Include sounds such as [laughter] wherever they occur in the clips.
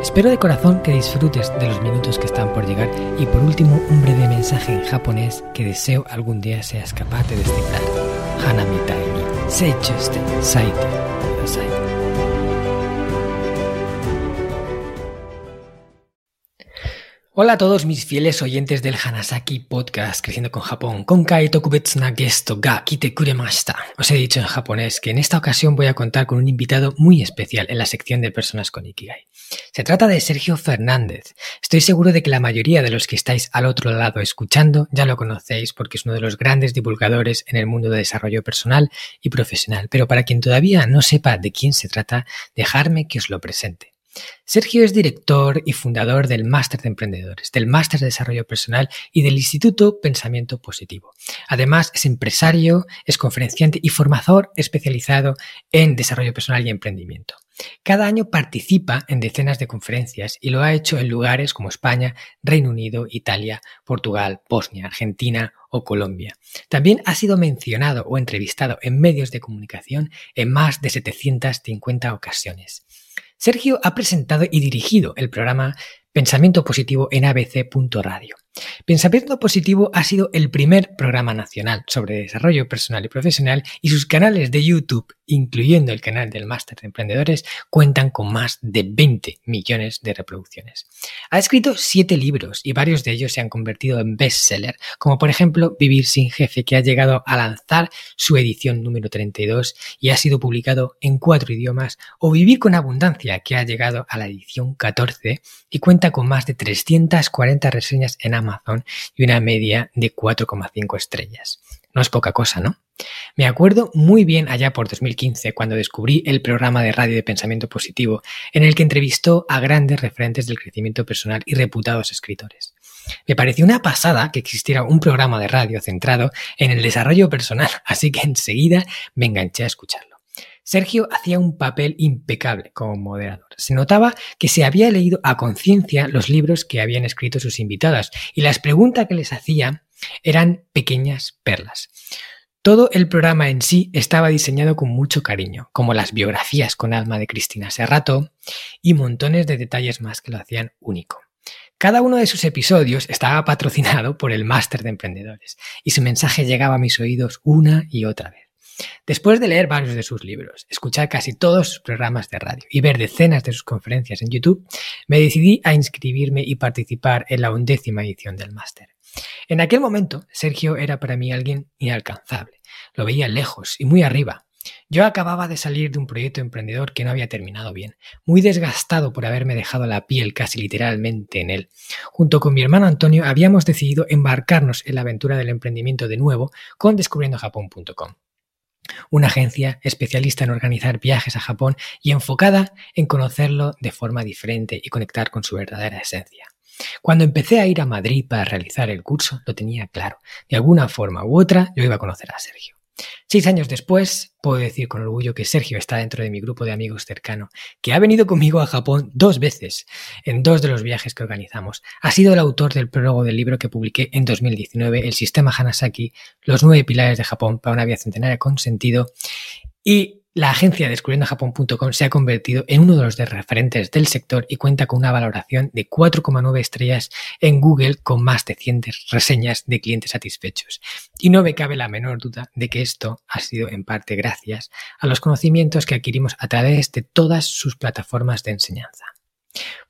Espero de corazón que disfrutes de los minutos que están por llegar y por último un breve mensaje en japonés que deseo algún día seas capaz de descifrar. Hanami ni seichuste saite kudasai. Hola a todos mis fieles oyentes del Hanasaki Podcast Creciendo con Japón. Konkai tokubetsu na gesto ga kite kuremashita. Os he dicho en japonés que en esta ocasión voy a contar con un invitado muy especial en la sección de personas con Ikigai. Se trata de Sergio Fernández. Estoy seguro de que la mayoría de los que estáis al otro lado escuchando ya lo conocéis porque es uno de los grandes divulgadores en el mundo de desarrollo personal y profesional. Pero para quien todavía no sepa de quién se trata, dejarme que os lo presente. Sergio es director y fundador del Máster de Emprendedores, del Máster de Desarrollo Personal y del Instituto Pensamiento Positivo. Además, es empresario, es conferenciante y formador especializado en desarrollo personal y emprendimiento. Cada año participa en decenas de conferencias y lo ha hecho en lugares como España, Reino Unido, Italia, Portugal, Bosnia, Argentina o Colombia. También ha sido mencionado o entrevistado en medios de comunicación en más de 750 ocasiones. Sergio ha presentado y dirigido el programa Pensamiento Positivo en abc.radio. Pensamiento Positivo ha sido el primer programa nacional sobre desarrollo personal y profesional y sus canales de YouTube, incluyendo el canal del Máster de Emprendedores, cuentan con más de 20 millones de reproducciones. Ha escrito siete libros y varios de ellos se han convertido en bestseller, como por ejemplo Vivir sin jefe, que ha llegado a lanzar su edición número 32 y ha sido publicado en cuatro idiomas, o Vivir con Abundancia, que ha llegado a la edición 14 y cuenta con más de 340 reseñas en Amazon y una media de 4,5 estrellas. No es poca cosa, ¿no? Me acuerdo muy bien allá por 2015 cuando descubrí el programa de radio de pensamiento positivo en el que entrevistó a grandes referentes del crecimiento personal y reputados escritores. Me pareció una pasada que existiera un programa de radio centrado en el desarrollo personal, así que enseguida me enganché a escucharlo. Sergio hacía un papel impecable como moderador. Se notaba que se había leído a conciencia los libros que habían escrito sus invitadas y las preguntas que les hacía eran pequeñas perlas. Todo el programa en sí estaba diseñado con mucho cariño, como las biografías con alma de Cristina Serrato y montones de detalles más que lo hacían único. Cada uno de sus episodios estaba patrocinado por el Máster de Emprendedores y su mensaje llegaba a mis oídos una y otra vez. Después de leer varios de sus libros, escuchar casi todos sus programas de radio y ver decenas de sus conferencias en YouTube, me decidí a inscribirme y participar en la undécima edición del máster. En aquel momento, Sergio era para mí alguien inalcanzable. Lo veía lejos y muy arriba. Yo acababa de salir de un proyecto emprendedor que no había terminado bien, muy desgastado por haberme dejado la piel casi literalmente en él. Junto con mi hermano Antonio habíamos decidido embarcarnos en la aventura del emprendimiento de nuevo con descubriendojapón.com una agencia especialista en organizar viajes a Japón y enfocada en conocerlo de forma diferente y conectar con su verdadera esencia. Cuando empecé a ir a Madrid para realizar el curso, lo tenía claro. De alguna forma u otra, yo iba a conocer a Sergio. Seis años después, puedo decir con orgullo que Sergio está dentro de mi grupo de amigos cercano, que ha venido conmigo a Japón dos veces en dos de los viajes que organizamos. Ha sido el autor del prólogo del libro que publiqué en 2019, El Sistema Hanasaki, Los nueve pilares de Japón para una vida centenaria con sentido. Y la agencia descubriendojapón.com se ha convertido en uno de los referentes del sector y cuenta con una valoración de 4,9 estrellas en Google con más de 100 reseñas de clientes satisfechos. Y no me cabe la menor duda de que esto ha sido en parte gracias a los conocimientos que adquirimos a través de todas sus plataformas de enseñanza.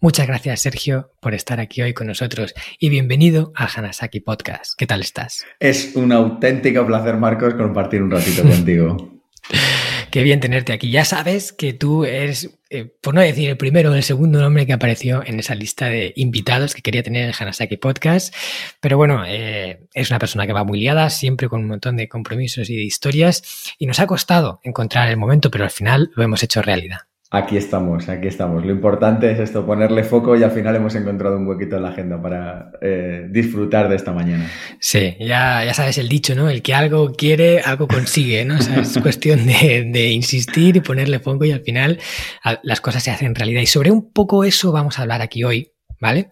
Muchas gracias, Sergio, por estar aquí hoy con nosotros y bienvenido al Hanasaki Podcast. ¿Qué tal estás? Es un auténtico placer, Marcos, compartir un ratito contigo. [laughs] Qué bien tenerte aquí. Ya sabes que tú eres, eh, por no decir el primero o el segundo nombre que apareció en esa lista de invitados que quería tener en Hanasaki Podcast. Pero bueno, eh, es una persona que va muy liada, siempre con un montón de compromisos y de historias. Y nos ha costado encontrar el momento, pero al final lo hemos hecho realidad. Aquí estamos, aquí estamos. Lo importante es esto, ponerle foco y al final hemos encontrado un huequito en la agenda para eh, disfrutar de esta mañana. Sí, ya, ya sabes el dicho, ¿no? El que algo quiere, algo consigue, ¿no? O sea, es cuestión de, insistir y ponerle foco y al final las cosas se hacen realidad. Y sobre un poco eso vamos a hablar aquí hoy, ¿vale?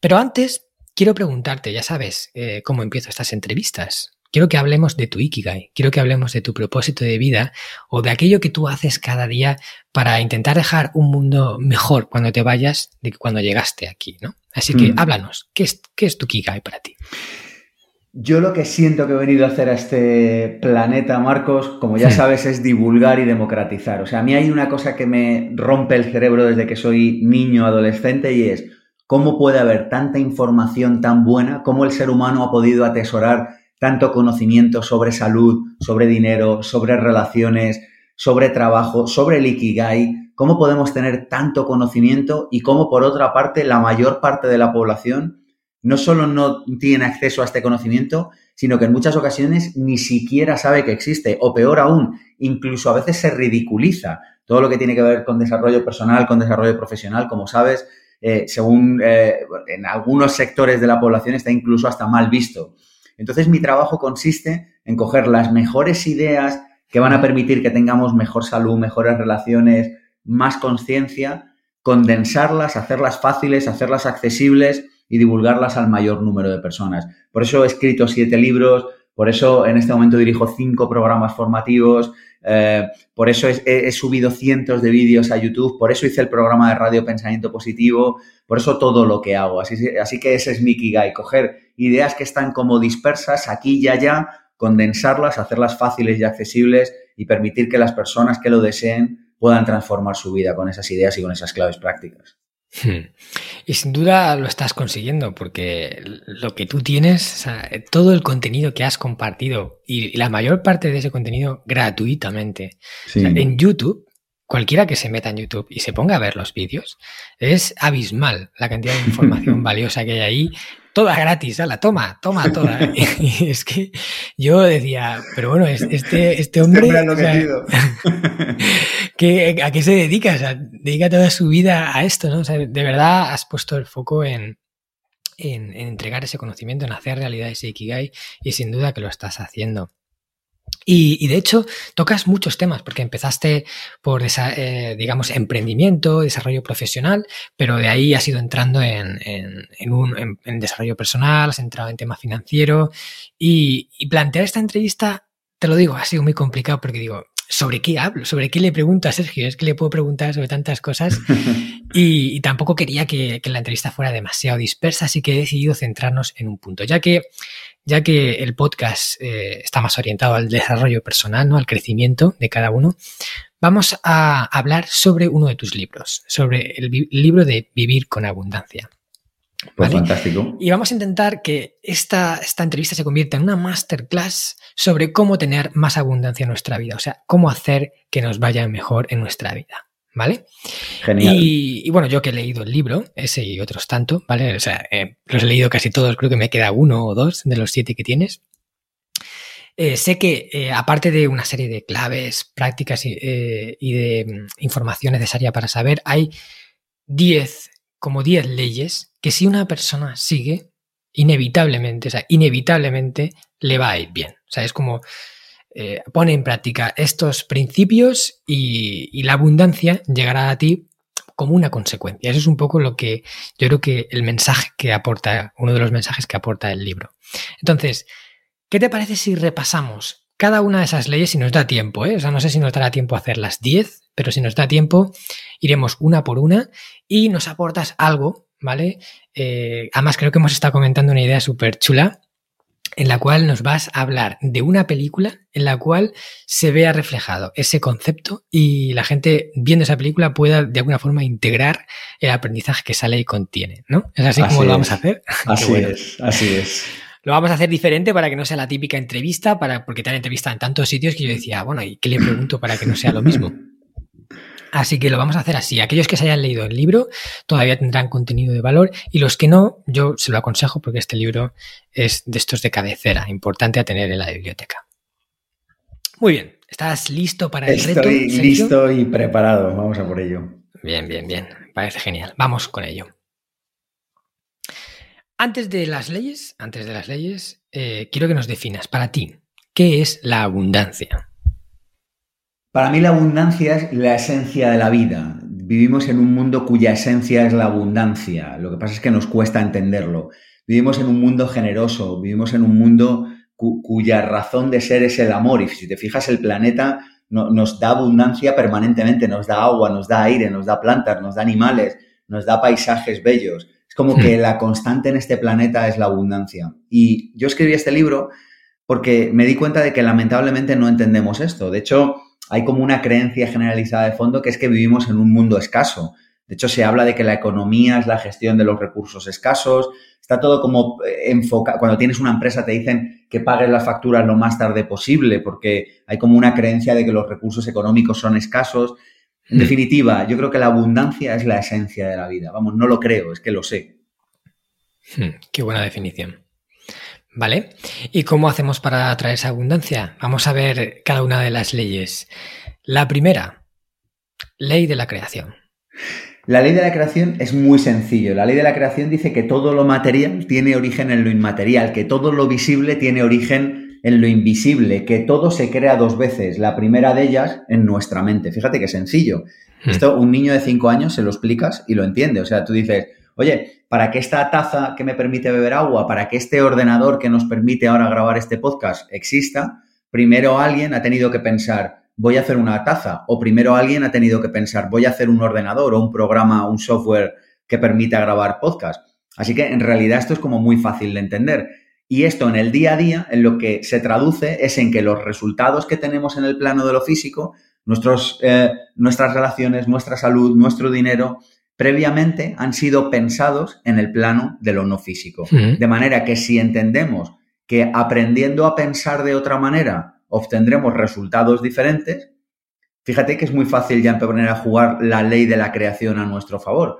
Pero antes quiero preguntarte, ya sabes eh, cómo empiezo estas entrevistas quiero que hablemos de tu Ikigai, quiero que hablemos de tu propósito de vida o de aquello que tú haces cada día para intentar dejar un mundo mejor cuando te vayas de que cuando llegaste aquí, ¿no? Así que mm. háblanos, ¿qué es, ¿qué es tu Ikigai para ti? Yo lo que siento que he venido a hacer a este planeta, Marcos, como ya sabes, es divulgar y democratizar. O sea, a mí hay una cosa que me rompe el cerebro desde que soy niño, adolescente, y es cómo puede haber tanta información tan buena, cómo el ser humano ha podido atesorar tanto conocimiento sobre salud, sobre dinero, sobre relaciones, sobre trabajo, sobre el Ikigai, cómo podemos tener tanto conocimiento y cómo, por otra parte, la mayor parte de la población no solo no tiene acceso a este conocimiento, sino que en muchas ocasiones ni siquiera sabe que existe, o peor aún, incluso a veces se ridiculiza todo lo que tiene que ver con desarrollo personal, con desarrollo profesional, como sabes, eh, según eh, en algunos sectores de la población está incluso hasta mal visto. Entonces mi trabajo consiste en coger las mejores ideas que van a permitir que tengamos mejor salud, mejores relaciones, más conciencia, condensarlas, hacerlas fáciles, hacerlas accesibles y divulgarlas al mayor número de personas. Por eso he escrito siete libros, por eso en este momento dirijo cinco programas formativos, eh, por eso he, subido cientos de vídeos a YouTube, por eso hice el programa de radio Pensamiento Positivo, por eso todo lo que hago. Así, que ese es mi Kigai, coger ideas que están como dispersas aquí y allá, condensarlas, hacerlas fáciles y accesibles y permitir que las personas que lo deseen puedan transformar su vida con esas ideas y con esas claves prácticas. Hmm. Y sin duda lo estás consiguiendo porque lo que tú tienes, todo el contenido que has compartido y la mayor parte de ese contenido gratuitamente en YouTube, cualquiera que se meta en YouTube y se ponga a ver los vídeos, es abismal la cantidad de información [laughs] valiosa que hay ahí toda gratis, la toma, toma toda. [laughs] [laughs] y es que yo decía, pero bueno, este, este, este hombre. ¿A qué se dedica? O sea, dedica toda su vida a esto, ¿no? O sea, de verdad has puesto el foco en, en, en entregar ese conocimiento, en hacer realidad ese Ikigai, y sin duda que lo estás haciendo. Y, de hecho, tocas muchos temas, porque empezaste por, esa, eh, digamos, emprendimiento, desarrollo profesional, pero de ahí has ido entrando en, en, un, en, desarrollo personal, has entrado en tema financiero. Y, plantear esta entrevista, te lo digo, ha sido muy complicado porque digo, ¿sobre qué hablo? ¿Sobre qué le pregunto a Sergio? Es que le puedo preguntar sobre tantas cosas [laughs] y, tampoco quería que, que, la entrevista fuera demasiado dispersa, así que he decidido centrarnos en un punto, ya que ya que el podcast eh, está más orientado al desarrollo personal, ¿no? al crecimiento de cada uno, vamos a hablar sobre uno de tus libros, sobre el libro de Vivir con Abundancia. Pues fantástico. Y vamos a intentar que esta, esta entrevista se convierta en una masterclass sobre cómo tener más abundancia en nuestra vida, o sea, cómo hacer que nos vaya mejor en nuestra vida. ¿Vale? Genial. Y, bueno, yo que he leído el libro, ese y otros tanto, ¿vale? O sea, eh, los he leído casi todos, creo que me queda uno o dos de los siete que tienes. Eh, sé que eh, aparte de una serie de claves, prácticas y, de mm, información necesaria para saber, hay 10, como 10 leyes que si una persona sigue, inevitablemente, o sea, inevitablemente le va a ir bien. O sea, es como eh, pone en práctica estos principios y, la abundancia llegará a ti como una consecuencia. Eso es un poco lo que yo creo que el mensaje que aporta, uno de los mensajes que aporta el libro. Entonces, ¿qué te parece si repasamos cada una de esas leyes si nos da tiempo? Eh? O sea, no sé si nos dará tiempo a hacer las 10, pero si nos da tiempo, iremos una por una y nos aportas algo, ¿vale? Eh, además, creo que hemos estado comentando una idea súper chula en la cual nos vas a hablar de una película en la cual se vea reflejado ese concepto y la gente viendo esa película pueda de alguna forma integrar el aprendizaje que sale y contiene, ¿no? ¿Es así, como lo vamos a hacer? Así [laughs] es, así es. Lo vamos a hacer diferente para que no sea la típica entrevista, para, porque te han entrevistado en tantos sitios que yo decía, bueno, ¿y qué le pregunto para que no sea lo mismo? Así que lo vamos a hacer así. Aquellos que se hayan leído el libro todavía tendrán contenido de valor y los que no, yo se lo aconsejo porque este libro es de estos de cabecera, importante a tener en la biblioteca. Muy bien. ¿Estás listo para el Estoy reto? Estoy listo y preparado. Vamos a por ello. Bien, bien, bien. Parece genial. Vamos con ello. Antes de las leyes, antes de las leyes, eh, quiero que nos definas para ti, ¿qué es la abundancia? Para mí la abundancia es la esencia de la vida. Vivimos en un mundo cuya esencia es la abundancia. Lo que pasa es que nos cuesta entenderlo. Vivimos en un mundo generoso, vivimos en un mundo cuya razón de ser es el amor. Y si te fijas, el planeta nos da abundancia permanentemente, nos da agua, nos da aire, nos da plantas, nos da animales, nos da paisajes bellos. Es como que hmm. la constante en este planeta es la abundancia. Y yo escribí este libro porque me di cuenta de que lamentablemente no entendemos esto. De hecho, hay como una creencia generalizada de fondo que es que vivimos en un mundo escaso. De hecho, se habla de que la economía es la gestión de los recursos escasos. Está todo como eh, enfocado. Cuando tienes una empresa te dicen que pagues las facturas lo más tarde posible porque hay como una creencia de que los recursos económicos son escasos. En definitiva, yo creo que la abundancia es la esencia de la vida. Vamos, no lo creo, es que lo sé. Hmm, qué buena definición. ¿Vale? ¿Y cómo hacemos para atraer esa abundancia? Vamos a ver cada una de las leyes. La primera, ley de la creación. La ley de la creación es muy sencillo. La ley de la creación dice que todo lo material tiene origen en lo inmaterial, que todo lo visible tiene origen en lo invisible, que todo se crea dos veces. La primera de ellas en nuestra mente. Fíjate qué sencillo. Hmm. Esto un niño de cinco años se lo explicas y lo entiende. O sea, tú dices, oye, para que esta taza que me permite beber agua, para que este ordenador que nos permite ahora grabar este podcast exista, primero alguien ha tenido que pensar, voy a hacer una taza, o primero alguien ha tenido que pensar, voy a hacer un ordenador o un programa, un software que permita grabar podcast. Así que en realidad esto es como muy fácil de entender. Y esto en el día a día, en lo que se traduce es en que los resultados que tenemos en el plano de lo físico, nuestros, eh, nuestras relaciones, nuestra salud, nuestro dinero, previamente han sido pensados en el plano de lo no físico. De manera que si entendemos que aprendiendo a pensar de otra manera obtendremos resultados diferentes, fíjate que es muy fácil ya empezar a jugar la ley de la creación a nuestro favor,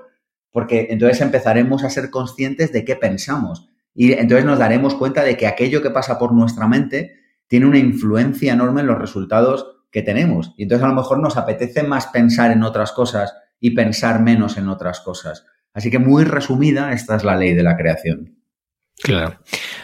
porque entonces empezaremos a ser conscientes de qué pensamos y entonces nos daremos cuenta de que aquello que pasa por nuestra mente tiene una influencia enorme en los resultados que tenemos. Y entonces a lo mejor nos apetece más pensar en otras cosas y pensar menos en otras cosas. Así que muy resumida, esta es la ley de la creación. Claro.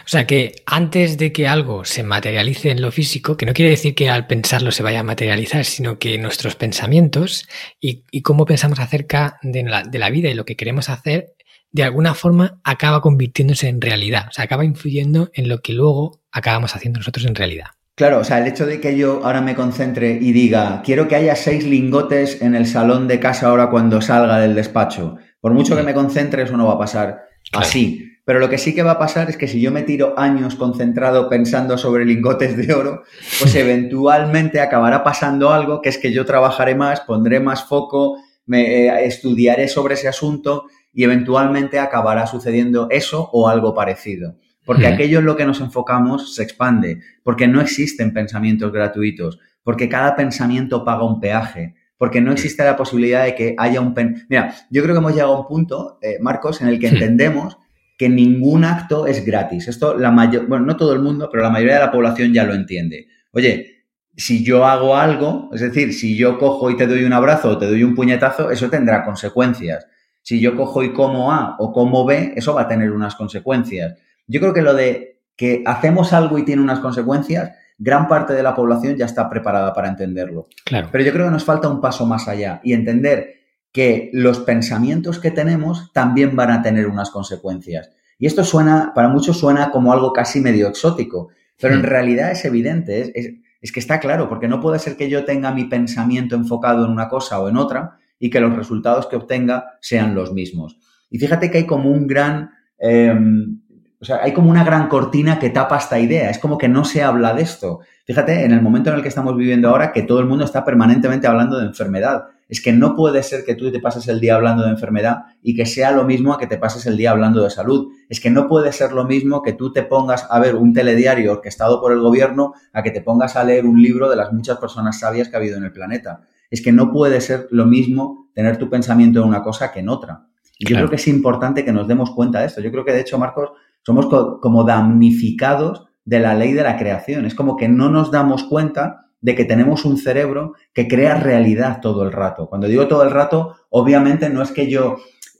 O sea que antes de que algo se materialice en lo físico, que no quiere decir que al pensarlo se vaya a materializar, sino que nuestros pensamientos y, cómo pensamos acerca de la, de la, vida y lo que queremos hacer, de alguna forma acaba convirtiéndose en realidad. O sea, acaba influyendo en lo que luego acabamos haciendo nosotros en realidad. Claro, o sea, el hecho de que yo ahora me concentre y diga, quiero que haya seis lingotes en el salón de casa ahora cuando salga del despacho, por mucho que me concentre, eso no va a pasar así. Pero lo que sí que va a pasar es que si yo me tiro años concentrado pensando sobre lingotes de oro, pues [laughs] eventualmente acabará pasando algo que es que yo trabajaré más, pondré más foco, me eh, estudiaré sobre ese asunto y eventualmente acabará sucediendo eso o algo parecido. Porque aquello en lo que nos enfocamos se expande, porque no existen pensamientos gratuitos, porque cada pensamiento paga un peaje, porque no existe la posibilidad de que haya un... Mira, yo creo que hemos llegado a un punto, eh, Marcos, en el que entendemos que ningún acto es gratis. Esto la mayor, bueno, no todo el mundo, pero la mayoría de la población ya lo entiende. Oye, si yo hago algo, es decir, si yo cojo y te doy un abrazo o te doy un puñetazo, eso tendrá consecuencias. Si yo cojo y como A o como B, eso va a tener unas consecuencias. Yo creo que lo de que hacemos algo y tiene unas consecuencias, gran parte de la población ya está preparada para entenderlo. Claro. Pero yo creo que nos falta un paso más allá y entender que los pensamientos que tenemos también van a tener unas consecuencias. Y esto suena, para muchos suena como algo casi medio exótico, pero en hmm. realidad es evidente, es, es, que está claro, porque no puede ser que yo tenga mi pensamiento enfocado en una cosa o en otra y que los resultados que obtenga sean los mismos. Y fíjate que hay como un gran, em, o sea, hay como una gran cortina que tapa esta idea. Es como que no se habla de esto. Fíjate, en el momento en el que estamos viviendo ahora, que todo el mundo está permanentemente hablando de enfermedad. Es que no puede ser que tú te pases el día hablando de enfermedad y que sea lo mismo a que te pases el día hablando de salud. Es que no puede ser lo mismo que tú te pongas a ver un telediario orquestado por el gobierno a que te pongas a leer un libro de las muchas personas sabias que ha habido en el planeta. Es que no puede ser lo mismo tener tu pensamiento en una cosa que en otra. Y yo creo que es importante que nos demos cuenta de esto. Yo creo que, de hecho, Marcos, somos como damnificados de la ley de la creación. Es como que no nos damos cuenta de que tenemos un cerebro que crea realidad todo el rato. Cuando digo todo el rato, obviamente no es que yo,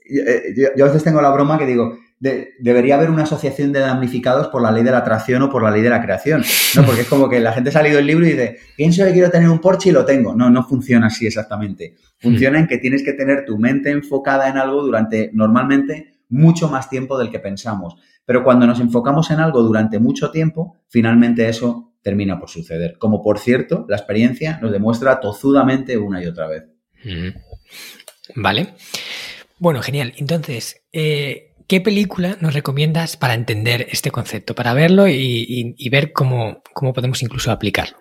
eh, yo, a veces tengo la broma que digo, debería haber una asociación de damnificados por la ley de la atracción o por la ley de la creación, ¿no? Porque es como que la gente ha salido del libro y dice, pienso que quiero tener un Porsche y lo tengo. No, no funciona así exactamente. Funciona en que tienes que tener tu mente enfocada en algo durante, normalmente, mucho más tiempo del que pensamos. Pero cuando nos enfocamos en algo durante mucho tiempo, finalmente eso termina por suceder. Como por cierto, la experiencia nos demuestra tozudamente una y otra vez. Vale. Bueno, genial. Entonces, eh, ¿qué película nos recomiendas para entender este concepto, para verlo y, ver cómo, cómo podemos incluso aplicarlo?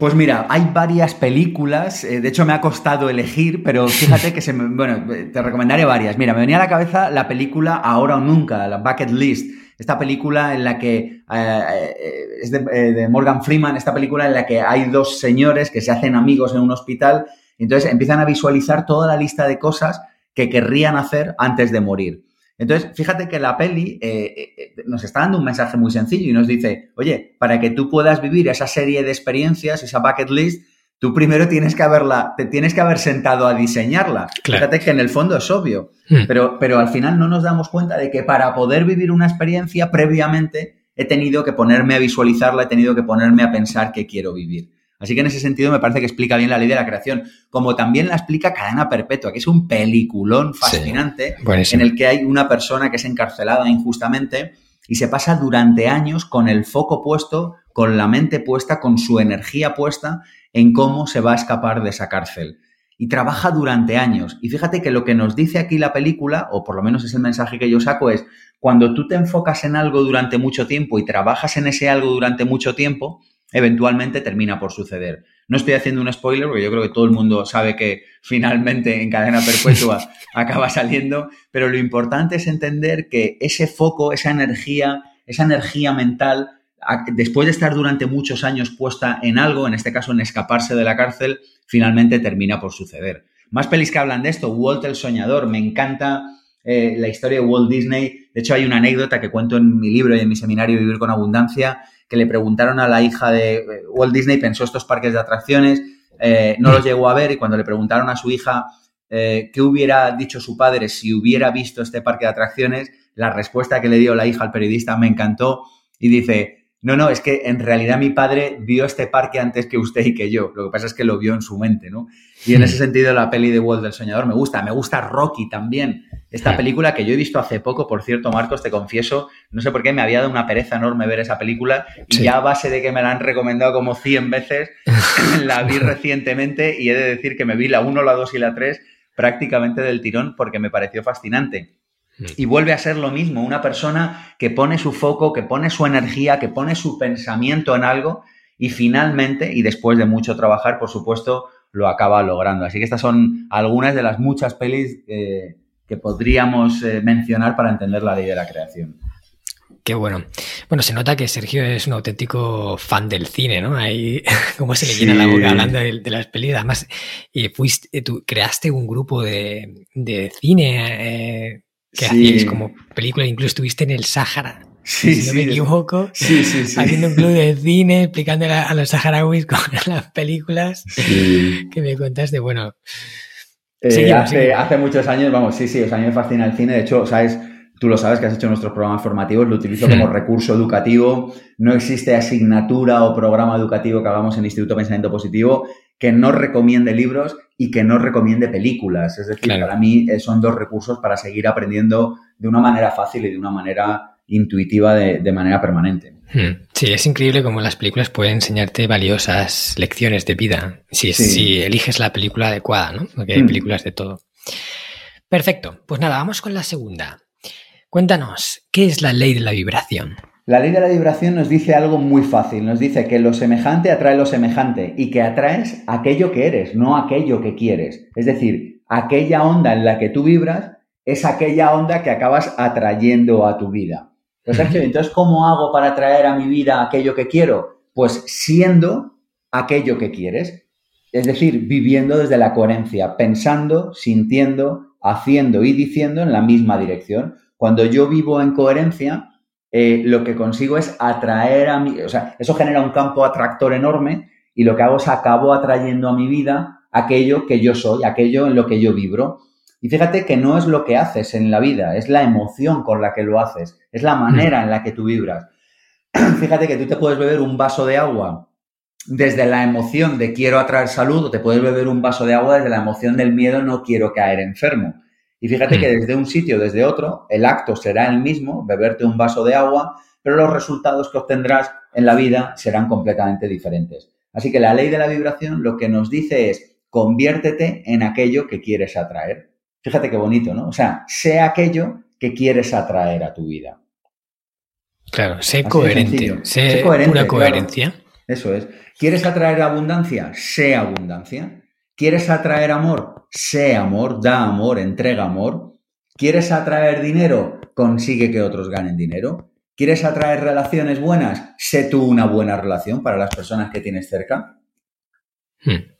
Pues mira, hay varias películas, eh, de hecho me ha costado elegir, pero [laughs] fíjate que se me, bueno, te recomendaré varias. Mira, me venía a la cabeza la película Ahora o Nunca, la Bucket List, esta película en la que eh, eh, es de, Morgan Freeman, esta película en la que hay dos señores que se hacen amigos en un hospital, y entonces empiezan a visualizar toda la lista de cosas que querrían hacer antes de morir. Entonces, fíjate que la peli eh, eh, eh, nos está dando un mensaje muy sencillo y nos dice, oye, para que tú puedas vivir esa serie de experiencias, esa bucket list, tú primero tienes que haberla, te tienes que haber sentado a diseñarla. Fíjate que en el fondo es obvio, hmm. pero, pero al final no nos damos cuenta de que para poder vivir una experiencia previamente he tenido que ponerme a visualizarla, he tenido que ponerme a pensar que quiero vivir. Así que en ese sentido me parece que explica bien la ley de la creación, como también la explica Cadena Perpetua, que es un peliculón fascinante en el que hay una persona que es encarcelada injustamente y se pasa durante años con el foco puesto, con la mente puesta, con su energía puesta en cómo se va a escapar de esa cárcel. Y trabaja durante años. Y fíjate que lo que nos dice aquí la película, o por lo menos es el mensaje que yo saco, es cuando tú te enfocas en algo durante mucho tiempo y trabajas en ese algo durante mucho tiempo, eventualmente termina por suceder. No estoy haciendo un spoiler porque yo creo que todo el mundo sabe que finalmente en cadena [laughs] perpetua acaba saliendo, pero lo importante es entender que ese foco, esa energía, esa energía mental, después de estar durante muchos años puesta en algo, en este caso en escaparse de la cárcel, finalmente termina por suceder. Más pelis que hablan de esto, Walt el Soñador, me encanta eh, la historia de Walt Disney. De hecho, hay una anécdota que cuento en mi libro y en mi seminario Vivir con Abundancia, que le preguntaron a la hija de eh, Walt Disney, pensó estos parques de atracciones, eh, no los llegó a ver y cuando le preguntaron a su hija eh, qué hubiera dicho su padre si hubiera visto este parque de atracciones, la respuesta que le dio la hija al periodista me encantó y dice, no, no, es que en realidad mi padre vio este parque antes que usted y que yo. Lo que pasa es que lo vio en su mente, ¿no? Y en ese sentido la peli de Walt del Soñador me gusta. Me gusta Rocky también. Esta película que yo he visto hace poco, por cierto, Marcos, te confieso, no sé por qué me había dado una pereza enorme ver esa película y ya a base de que me la han recomendado como 100 veces, [laughs] la vi recientemente y he de decir que me vi la 1, la 2 y la 3 prácticamente del tirón porque me pareció fascinante. Y vuelve a ser lo mismo, una persona que pone su foco, que pone su energía, que pone su pensamiento en algo y finalmente, y después de mucho trabajar, por supuesto, lo acaba logrando. Así que estas son algunas de las muchas pelis eh, que podríamos eh, mencionar para entender la ley de la creación. Qué bueno. Bueno, se nota que Sergio es un auténtico fan del cine, ¿no? Ahí, [laughs] como se le llena la boca hablando de, las pelis. Además, eh, fuiste, tú creaste un grupo de, de cine que hacíais como película, incluso estuviste en el Sáhara. si no me equivoco, haciendo un club de cine, explicando a los saharauis [laughs] con las películas que me contaste. Bueno, eh, hace, hace, muchos años, vamos, sí, sí, o sea, a mí me fascina el cine. De hecho, sabes, tú lo sabes que has hecho nuestros programas formativos, lo utilizo como recurso educativo. No existe asignatura o programa educativo que hagamos en Instituto Pensamiento Positivo que no recomiende libros y que no recomiende películas. Es decir, para mí eh, son dos recursos para seguir aprendiendo de una manera fácil y de una manera intuitiva de, manera permanente. Hmm. Sí, es increíble cómo las películas pueden enseñarte valiosas lecciones de vida si, si eliges la película adecuada, ¿no? Porque hay hmm. películas de todo. Perfecto, pues nada, vamos con la segunda. Cuéntanos, ¿qué es la ley de la vibración? La ley de la vibración nos dice algo muy fácil, nos dice que lo semejante atrae lo semejante y que atraes aquello que eres, no aquello que quieres. Es decir, aquella onda en la que tú vibras es aquella onda que acabas atrayendo a tu vida. Entonces, ¿cómo hago para atraer a mi vida aquello que quiero? Pues siendo aquello que quieres. Es decir, viviendo desde la coherencia, pensando, sintiendo, haciendo y diciendo en la misma dirección. Cuando yo vivo en coherencia, eh, lo que consigo es atraer a mí, o sea, eso genera un campo atractor enorme y lo que hago es acabo atrayendo a mi vida aquello que yo soy, aquello en lo que yo vibro. Y fíjate que no es lo que haces en la vida, es la emoción con la que lo haces, es la manera en la que tú vibras. [clears throat] fíjate que tú te puedes beber un vaso de agua desde la emoción de quiero atraer salud o te puedes beber un vaso de agua desde la emoción del miedo no quiero caer enfermo. Y fíjate que desde un sitio o desde otro, el acto será el mismo, beberte un vaso de agua, pero los resultados que obtendrás en la vida serán completamente diferentes. Así que la ley de la vibración lo que nos dice es conviértete en aquello que quieres atraer. Fíjate qué bonito, ¿no? O sea, sé aquello que quieres atraer a tu vida. Claro, sé coherente, sé, pura coherencia. Eso es. ¿Quieres atraer abundancia? Sé abundancia. ¿Quieres atraer amor? Sé amor, da amor, entrega amor. ¿Quieres atraer dinero? Consigue que otros ganen dinero. ¿Quieres atraer relaciones buenas? Sé tú una buena relación para las personas que tienes cerca. Hmm.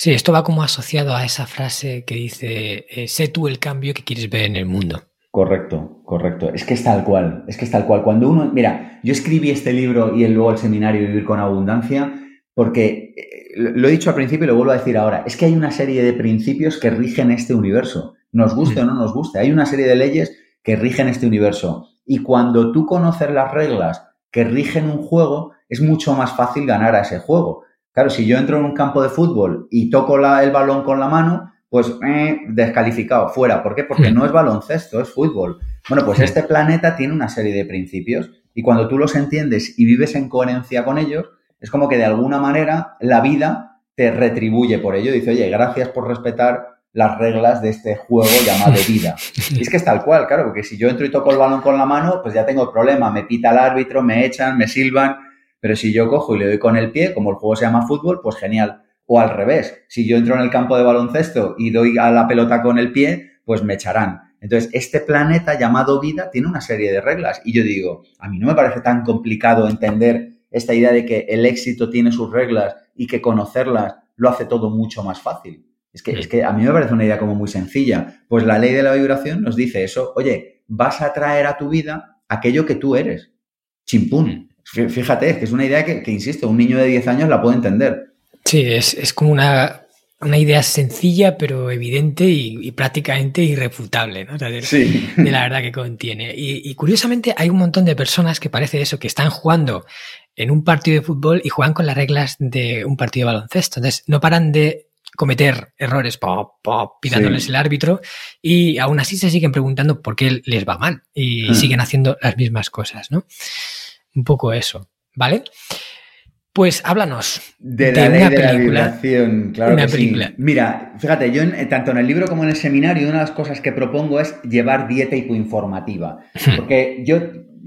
Sí, esto va como asociado a esa frase que dice, eh, sé tú el cambio que quieres ver en el mundo. Correcto, correcto. Es que es tal cual, es que es tal cual. Cuando uno, mira, yo escribí este libro y luego el seminario Vivir con Abundancia porque, eh, lo he dicho al principio y lo vuelvo a decir ahora, es que hay una serie de principios que rigen este universo. Nos guste o no nos guste, hay una serie de leyes que rigen este universo. Y cuando tú conoces las reglas que rigen un juego, es mucho más fácil ganar a ese juego. Claro, si yo entro en un campo de fútbol y toco el balón con la mano, pues eh, descalificado, fuera. ¿Por qué? Porque hmm. no es baloncesto, es fútbol. Bueno, pues hmm. este planeta tiene una serie de principios y cuando tú los entiendes y vives en coherencia con ellos, es como que de alguna manera la vida te retribuye por ello. Dice, oye, gracias por respetar las reglas de este juego llamado [laughs] vida. Y es que es tal cual, claro, porque si yo entro y toco el balón con la mano, pues ya tengo el problema. Me pita el árbitro, me echan, me silban. Pero si yo cojo y le doy con el pie, como el juego se llama fútbol, pues genial. O al revés, si yo entro en el campo de baloncesto y doy a la pelota con el pie, pues me echarán. Entonces, este planeta llamado vida tiene una serie de reglas. Y yo digo, a mí no me parece tan complicado entender esta idea de que el éxito tiene sus reglas y que conocerlas lo hace todo mucho más fácil. Es que, es que a mí me parece una idea como muy sencilla. Pues la ley de la vibración nos dice eso, oye, vas a traer a tu vida aquello que tú eres. Chimpún. Fíjate, es que es una idea que, insisto, un niño de 10 años la puede entender. Sí, es, como una, idea sencilla pero evidente y, prácticamente irrefutable, ¿no? de, sí. de, la verdad que contiene. Y, y, curiosamente hay un montón de personas que parece eso, que están jugando en un partido de fútbol y juegan con las reglas de un partido de baloncesto. Entonces, no paran de cometer errores, pop, pop, el árbitro, y aún así se siguen preguntando por qué les va mal y hmm. siguen haciendo las mismas cosas, ¿no? Un poco eso, ¿vale? Pues háblanos de, la ley de la vibración, claro que película. Mira, fíjate, yo tanto en el libro como en el seminario, una de las cosas que propongo es llevar dieta hipoinformativa. Hmm. Porque yo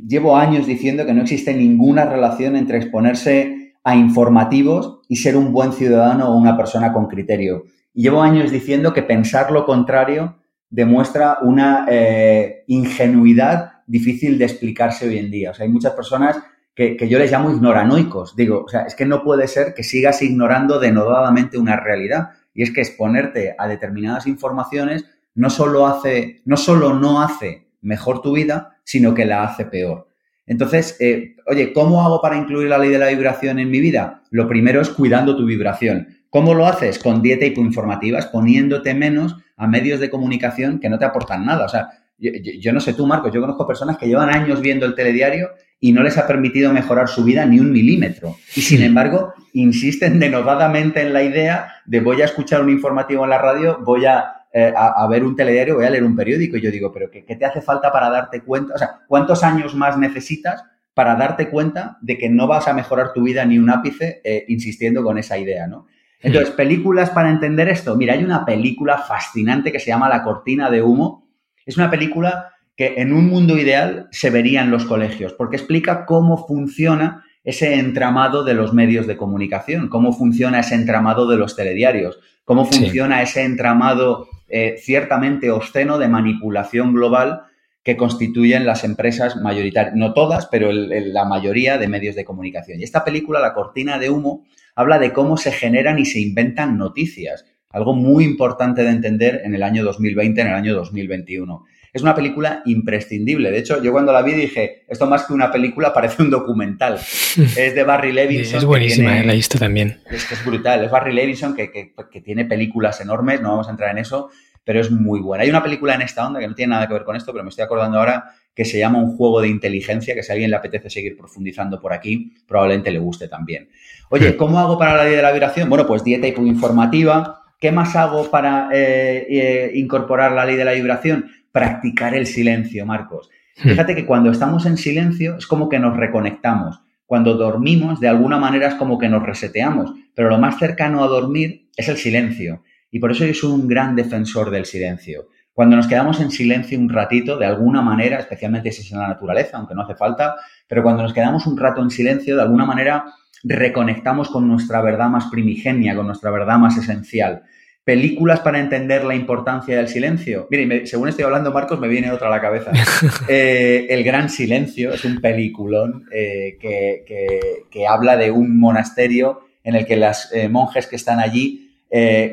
llevo años diciendo que no existe ninguna relación entre exponerse a informativos y ser un buen ciudadano o una persona con criterio. Y llevo años diciendo que pensar lo contrario demuestra una eh, ingenuidad difícil de explicarse hoy en día. O sea, hay muchas personas que, que, yo les llamo ignoranoicos. Digo, o sea, es que no puede ser que sigas ignorando denodadamente una realidad. Y es que exponerte a determinadas informaciones no solo hace, no solo no hace mejor tu vida, sino que la hace peor. Entonces, eh, oye, ¿cómo hago para incluir la ley de la vibración en mi vida? Lo primero es cuidando tu vibración. ¿Cómo lo haces? Con dieta hipoinformativas, poniéndote menos a medios de comunicación que no te aportan nada. O sea, yo, no sé tú, Marcos, yo conozco personas que llevan años viendo el telediario y no les ha permitido mejorar su vida ni un milímetro. Y sin embargo, insisten [laughs] denodadamente en la idea de voy a escuchar un informativo en la radio, voy a eh, a, ver un telediario, voy a leer un periódico. Y yo digo, pero ¿qué, te hace falta para darte cuenta? O sea, ¿cuántos años más necesitas para darte cuenta de que no vas a mejorar tu vida ni un ápice eh, insistiendo con esa idea, ¿no? Entonces, películas para entender esto. Mira, hay una película fascinante que se llama La cortina de humo. Es una película que en un mundo ideal se vería en los colegios, porque explica cómo funciona ese entramado de los medios de comunicación, cómo funciona ese entramado de los telediarios, cómo funciona ese entramado eh, ciertamente obsceno de manipulación global que constituyen las empresas mayoritarias, no todas, pero la mayoría de medios de comunicación. Y esta película, La cortina de humo, habla de cómo se generan y se inventan noticias, algo muy importante de entender en el año 2020, en el año 2021. Es una película imprescindible. De hecho, yo cuando la vi dije, esto más que una película parece un documental. [laughs] es de Barry Levinson. Es buenísima, eh, la he visto también. Es que es brutal. Es Barry Levinson que, que tiene películas enormes, no vamos a entrar en eso, pero es muy buena. Hay una película en esta onda que no tiene nada que ver con esto, pero me estoy acordando ahora que se llama Un juego de inteligencia, que si a alguien le apetece seguir profundizando por aquí, probablemente le guste también. Oye, ¿cómo hago para la ley de la vibración? Bueno, pues dieta informativa. ¿Qué más hago para eh, eh, incorporar la ley de la vibración? Practicar el silencio, Marcos. Hmm. Fíjate que cuando estamos en silencio es como que nos reconectamos. Cuando dormimos, de alguna manera es como que nos reseteamos. Pero lo más cercano a dormir es el silencio. Y por eso yo soy un gran defensor del silencio. Cuando nos quedamos en silencio un ratito, de alguna manera, especialmente si es en la naturaleza, aunque no hace falta, pero cuando nos quedamos un rato en silencio, de alguna manera reconectamos con nuestra verdad más primigenia, con nuestra verdad más esencial. Películas para entender la importancia del silencio. Mire, según estoy hablando, Marcos, me viene otra a la cabeza. [laughs] Eh, el Gran Silencio es un peliculón eh, que, habla de un monasterio en el que las eh, monjes que están allí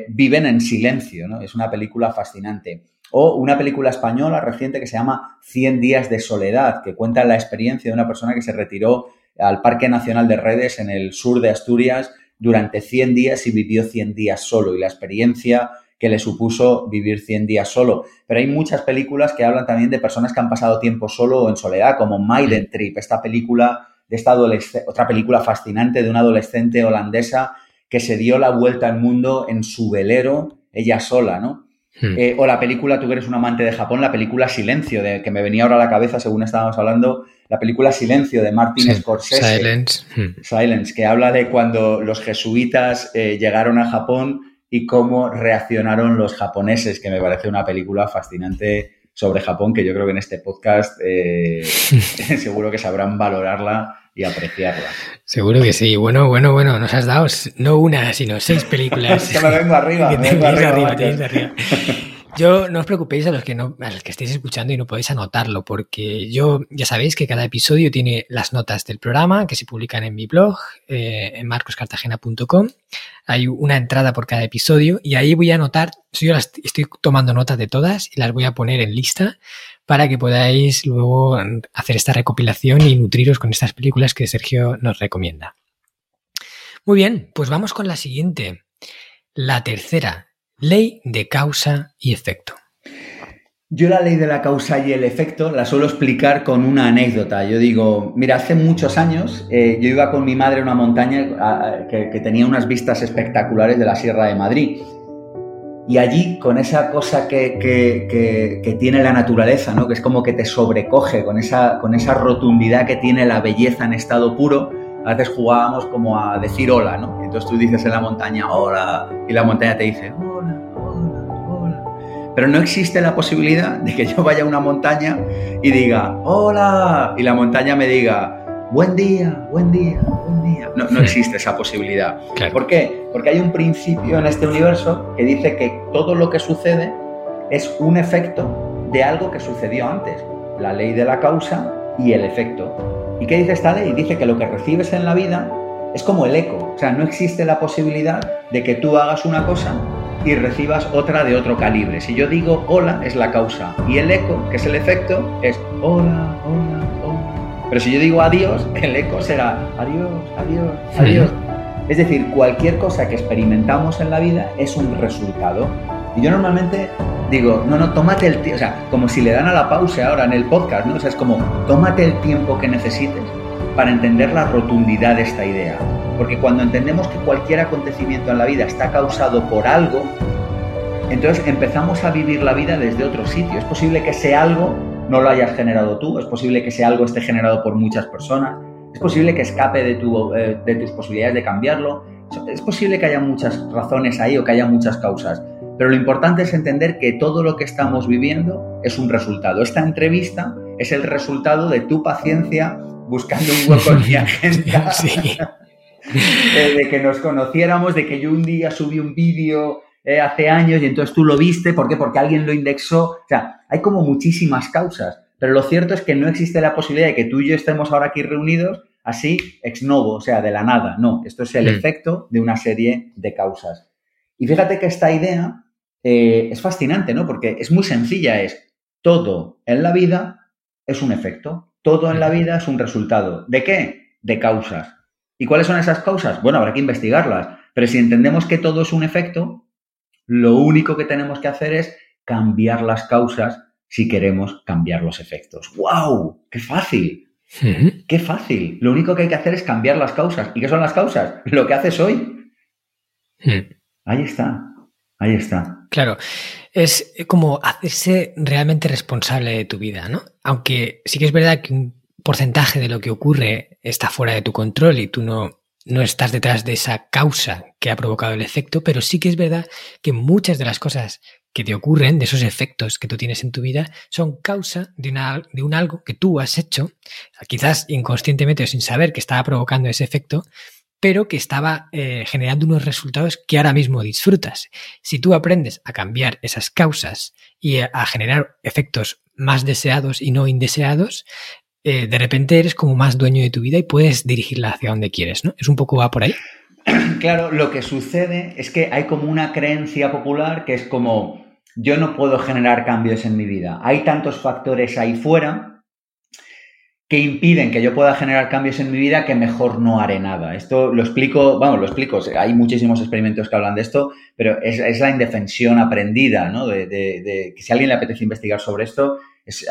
viven en silencio. ¿no? Es una película fascinante. O una película española reciente que se llama Cien días de soledad, que cuenta la experiencia de una persona que se retiró al Parque Nacional de Redes en el sur de Asturias durante 100 días y vivió 100 días solo y la experiencia que le supuso vivir 100 días solo. Pero hay muchas películas que hablan también de personas que han pasado tiempo solo o en soledad, como Maiden Trip, esta película de esta otra película fascinante de una adolescente holandesa que se dio la vuelta al mundo en su velero, ella sola, ¿no? Hmm. Eh, o la película, tú que eres un amante de Japón, la película Silencio, de, que me venía ahora a la cabeza según estábamos hablando, la película Silencio de Martin Scorsese. Silence. Hmm. Silence, que habla de cuando los jesuitas eh, llegaron a Japón y cómo reaccionaron los japoneses, que me parece una película fascinante sobre Japón, que yo creo que en este podcast eh, [laughs] seguro que sabrán valorarla y apreciarla. Seguro que sí. Bueno, bueno, bueno, nos has dado no una, sino seis películas. [laughs] que me vengo arriba. [laughs] Me vengo arriba, arriba, Yo no os preocupéis a los que no, a los que estéis escuchando y no podéis anotarlo, porque yo ya sabéis que cada episodio tiene las notas del programa que se publican en mi blog, eh, en marcoscartagena.com. Hay una entrada por cada episodio y ahí voy a anotar, yo las, estoy tomando notas de todas y las voy a poner en lista para que podáis luego hacer esta recopilación y nutriros con estas películas que Sergio nos recomienda. Muy bien, pues vamos con la siguiente. La tercera, ley de causa y efecto. Yo la ley de la causa y el efecto la suelo explicar con una anécdota. Yo digo, mira, hace muchos años eh, yo iba con mi madre a una montaña que tenía unas vistas espectaculares de la Sierra de Madrid. Y allí, con esa cosa que, que, tiene la naturaleza, ¿no? que es como que te sobrecoge, con esa, con esa rotundidad que tiene la belleza en estado puro, a veces jugábamos como a decir hola, ¿no? Entonces tú dices en la montaña hola, y la montaña te dice hola, hola, hola. Pero no existe la posibilidad de que yo vaya a una montaña y diga hola, y la montaña me diga buen día, buen día, buen día. No, no [laughs] existe esa posibilidad. ¿Por qué? Porque hay un principio en este universo que dice que todo lo que sucede es un efecto de algo que sucedió antes. La ley de la causa y el efecto. ¿Y qué dice esta ley? Dice que lo que recibes en la vida es como el eco. O sea, no existe la posibilidad de que tú hagas una cosa y recibas otra de otro calibre. Si yo digo hola, es la causa. Y el eco, que es el efecto, es hola, hola, pero si yo digo adiós, [laughs] el eco será adiós, adiós, adiós. Es decir, cualquier cosa que experimentamos en la vida es un resultado. Y yo normalmente digo, no, no, tómate el tiempo, o sea, como si le dan a la pausa ahora en el podcast, ¿no? O sea, es como, tómate el tiempo que necesites para entender la rotundidad de esta idea. Porque cuando entendemos que cualquier acontecimiento en la vida está causado por algo, entonces empezamos a vivir la vida desde otro sitio. Es posible que sea algo no lo hayas generado tú, es posible que ese algo esté generado por muchas personas, es posible que escape de, tu, eh, de tus posibilidades de cambiarlo, es posible que haya muchas razones ahí o que haya muchas causas, pero lo importante es entender que todo lo que estamos viviendo es un resultado. Esta entrevista es el resultado de tu paciencia buscando un hueco en mi [laughs] agenda. [laughs] Eh, de que nos conociéramos, de que yo un día subí un vídeo eh, hace años y entonces tú lo viste, ¿por qué? Porque alguien lo indexó. O sea, hay como muchísimas causas, pero lo cierto es que no existe la posibilidad de que tú y yo estemos ahora aquí reunidos así ex novo, o sea, de la nada. No, esto es el mm. efecto de una serie de causas. Y fíjate que esta idea eh, es fascinante, ¿no? Porque es muy sencilla, es todo en la vida es un efecto, todo en la vida es un resultado. ¿De qué? De causas. ¿Y cuáles son esas causas? Bueno, habrá que investigarlas, pero si entendemos que todo es un efecto, lo único que tenemos que hacer es cambiar las causas si queremos cambiar los efectos. ¡Wow! ¡Qué fácil! ¡Qué fácil! Lo único que hay que hacer es cambiar las causas. ¿Y qué son las causas? Lo que haces hoy. Ahí está. Ahí está. Claro, es como hacerse realmente responsable de tu vida, ¿no? Aunque sí que es verdad que un porcentaje de lo que ocurre está fuera de tu control y tú no, no estás detrás de esa causa que ha provocado el efecto, pero sí que es verdad que muchas de las cosas que te ocurren, de esos efectos que tú tienes en tu vida, son causa de, una, de un algo que tú has hecho, quizás inconscientemente o sin saber que estaba provocando ese efecto, pero que estaba eh, generando unos resultados que ahora mismo disfrutas. Si tú aprendes a cambiar esas causas y a generar efectos más deseados y no indeseados, eh, de repente eres como más dueño de tu vida y puedes dirigirla hacia donde quieres, ¿no? ¿Es un poco va por ahí? [clears throat] Claro, lo que sucede es que hay como una creencia popular que es como yo no puedo generar cambios en mi vida. Hay tantos factores ahí fuera que impiden que yo pueda generar cambios en mi vida que mejor no haré nada. Esto lo explico, vamos, lo explico, hay muchísimos experimentos que hablan de esto, pero es, la indefensión aprendida, ¿no? De, que si a alguien le apetece investigar sobre esto,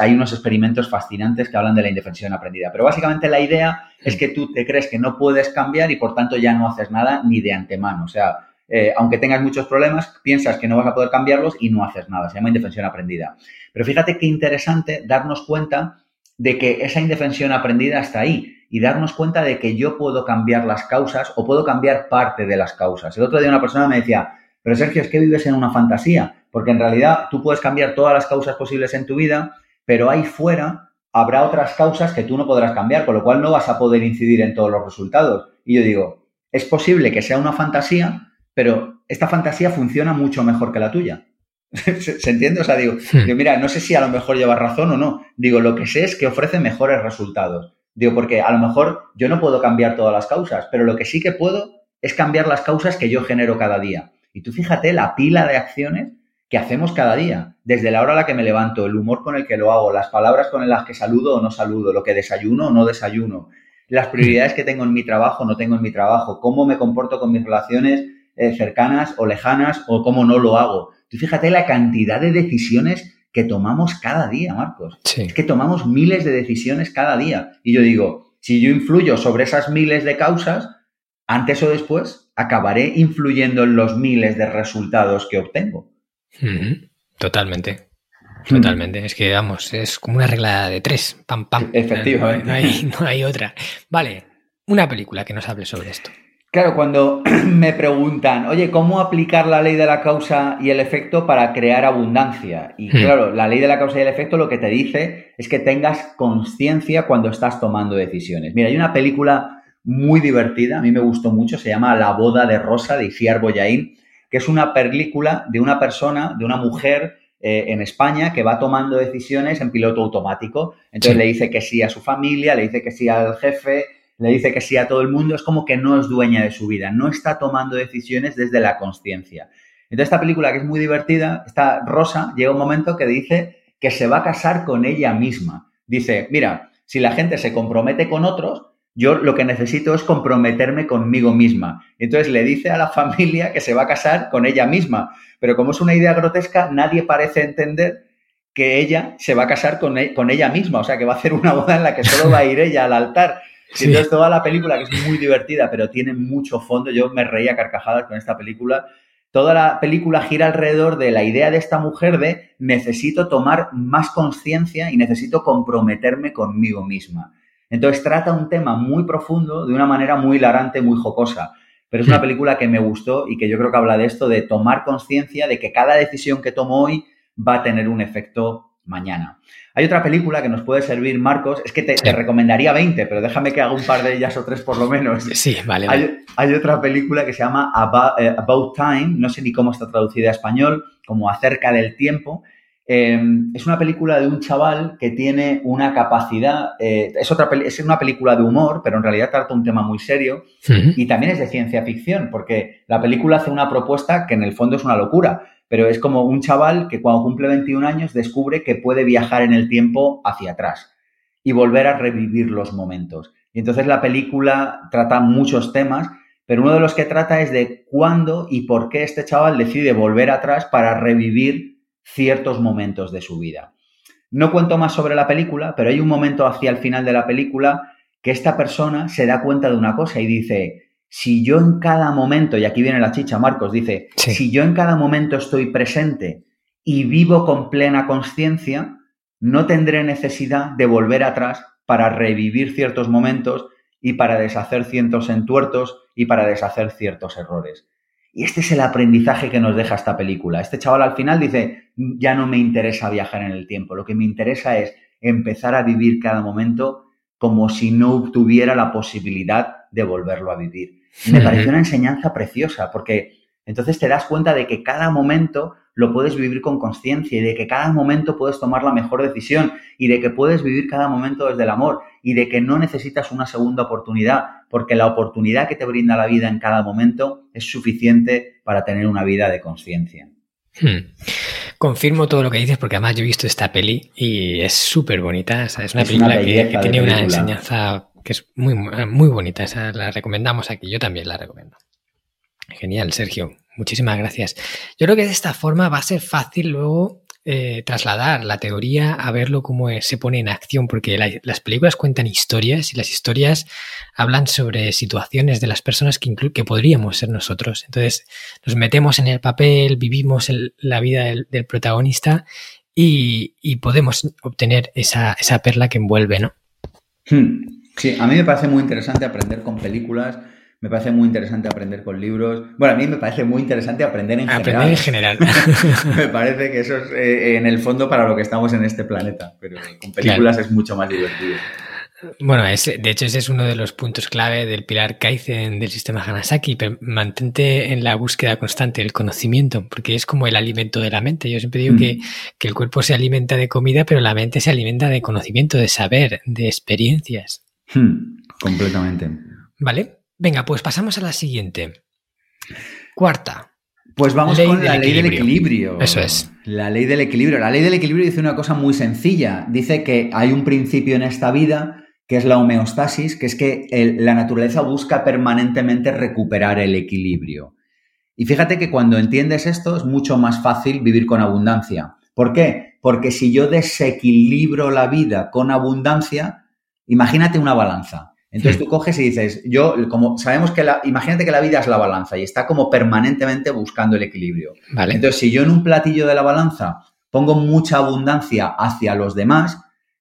hay unos experimentos fascinantes que hablan de la indefensión aprendida. Pero básicamente la idea es que tú te crees que no puedes cambiar y por tanto ya no haces nada ni de antemano. O sea, eh, aunque tengas muchos problemas, piensas que no vas a poder cambiarlos y no haces nada. Se llama indefensión aprendida. Pero fíjate qué interesante darnos cuenta de que esa indefensión aprendida está ahí y darnos cuenta de que yo puedo cambiar las causas o puedo cambiar parte de las causas. El otro día una persona me decía, pero Sergio, es que vives en una fantasía, porque en realidad tú puedes cambiar todas las causas posibles en tu vida, pero ahí fuera habrá otras causas que tú no podrás cambiar, con lo cual no vas a poder incidir en todos los resultados. Y yo digo, es posible que sea una fantasía, pero esta fantasía funciona mucho mejor que la tuya. [laughs] ¿Se, entiende? O sea, digo, hmm. digo, mira, no sé si a lo mejor llevas razón o no. Digo, lo que sé es que ofrece mejores resultados. Digo, porque a lo mejor yo no puedo cambiar todas las causas, pero lo que sí que puedo es cambiar las causas que yo genero cada día. Y tú fíjate la pila de acciones que hacemos cada día, desde la hora a la que me levanto, el humor con el que lo hago, las palabras con las que saludo o no saludo, lo que desayuno o no desayuno, las prioridades que tengo en mi trabajo o no tengo en mi trabajo, cómo me comporto con mis relaciones eh, cercanas o lejanas o cómo no lo hago. Tú fíjate la cantidad de decisiones que tomamos cada día, Marcos. Es que tomamos miles de decisiones cada día. Y yo digo, si yo influyo sobre esas miles de causas, antes o después acabaré influyendo en los miles de resultados que obtengo. Totalmente. Totalmente. Es que, vamos, es como una regla de tres. Pam, pam. Efectivamente. no hay, no hay otra. Vale, una película que nos hable sobre esto. Claro, cuando [clears throat] me preguntan, oye, ¿cómo aplicar la ley de la causa y el efecto para crear abundancia? Y hmm. claro, la ley de la causa y el efecto lo que te dice es que tengas conciencia cuando estás tomando decisiones. Mira, hay una película muy divertida, a mí me gustó mucho, se llama La boda de Rosa de Iciar Boyain, que es una película de una persona, de una mujer eh, en España que va tomando decisiones en piloto automático. Entonces le dice que sí a su familia, le dice que sí al jefe, le dice que sí a todo el mundo, es como que no es dueña de su vida, no está tomando decisiones desde la conciencia. Entonces, esta película que es muy divertida, esta Rosa, llega un momento que dice que se va a casar con ella misma. Dice, mira, si la gente se compromete con otros, yo lo que necesito es comprometerme conmigo misma. Entonces le dice a la [laughs] familia que se va a casar con ella misma. Pero como es una idea grotesca, nadie parece entender que ella se va a casar con, e-, ella misma. O sea, que va a hacer una boda en la que solo va a ir ella al altar. Entonces toda la película, que es muy divertida, pero tiene mucho fondo, yo me reía carcajadas con esta película, toda la película gira alrededor de la idea de esta mujer de necesito tomar más conciencia y necesito comprometerme conmigo misma. Entonces trata un tema muy profundo de una manera muy hilarante, muy jocosa. Pero es una película que me gustó y que yo creo que habla de esto, de tomar conciencia de que cada decisión que tomo hoy va a tener un efecto mañana. Hay otra película que nos puede servir, Marcos, es que te, recomendaría 20, pero déjame que haga un par de ellas o tres por lo menos. Sí, vale. Hay, otra película que se llama eh, About, Time, no sé ni cómo está traducida a español, como Acerca del Tiempo. Em, es una película de un chaval que tiene una capacidad, eh, es, otra, es una película de humor, pero en realidad trata un tema muy serio y también es de ciencia ficción, porque la película hace una propuesta que en el fondo es una locura pero es como un chaval que cuando cumple 21 años descubre que puede viajar en el tiempo hacia atrás y volver a revivir los momentos. Y entonces la película trata muchos temas, pero uno de los que trata es de cuándo y por qué este chaval decide volver atrás para revivir ciertos momentos de su vida. No cuento más sobre la película, pero hay un momento hacia el final de la película que esta persona se da cuenta de una cosa y dice, si yo en cada momento, y aquí viene la chicha, Marcos, dice, si yo en cada momento estoy presente y vivo con plena conciencia, no tendré necesidad de volver atrás para revivir ciertos momentos y para deshacer ciertos entuertos y para deshacer ciertos errores. Y este es el aprendizaje que nos deja esta película. Este chaval al final dice, ya no me interesa viajar en el tiempo, lo que me interesa es empezar a vivir cada momento como si no tuviera la posibilidad de volverlo a vivir. Me pareció una enseñanza preciosa, porque entonces te das cuenta de que cada momento lo puedes vivir con conciencia y de que cada momento puedes tomar la mejor decisión y de que puedes vivir cada momento desde el amor y de que no necesitas una segunda oportunidad, porque la oportunidad que te brinda la vida en cada momento es suficiente para tener una vida de conciencia. Hmm. Confirmo todo lo que dices porque además yo he visto esta peli y es súper bonita. es una película que, tiene una enseñanza que es muy, muy bonita. Esa la recomendamos aquí. Yo también la recomiendo. Genial, Sergio. Muchísimas gracias. Yo creo que de esta forma va a ser fácil luego eh, trasladar la teoría a verlo cómo se pone en acción, porque las películas cuentan historias y las historias hablan sobre situaciones de las personas que, que podríamos ser nosotros. Entonces nos metemos en el papel, vivimos la vida del, protagonista y, podemos obtener esa, perla que envuelve, ¿no? Hmm. Sí, a mí me parece muy interesante aprender con películas me parece muy interesante aprender con libros. Bueno, a mí me parece muy interesante aprender en aprender general. en general. [laughs] me parece que eso es eh, en el fondo para lo que estamos en este planeta, pero con películas es mucho más divertido. Bueno, de hecho ese es uno de los puntos clave del pilar Kaizen del sistema Hanasaki, mantente en la búsqueda constante del conocimiento, porque es como el alimento de la mente. Yo siempre digo que, mm. que, el cuerpo se alimenta de comida, pero la mente se alimenta de conocimiento, de saber, de experiencias. Hmm, completamente. Vale, Venga, pues pasamos a la siguiente. Cuarta. Pues vamos con la ley del equilibrio. Eso es. La ley del equilibrio. La ley del equilibrio dice una cosa muy sencilla. Dice que hay un principio en esta vida que es la homeostasis, que es que la naturaleza busca permanentemente recuperar el equilibrio. Y fíjate que cuando entiendes esto es mucho más fácil vivir con abundancia. ¿Por qué? Porque si yo desequilibro la vida con abundancia, imagínate una balanza. Entonces tú coges y dices, yo, como sabemos que la, imagínate que la vida es la balanza y está como permanentemente buscando el equilibrio. Vale. Entonces, si yo en un platillo de la balanza pongo mucha abundancia hacia los demás,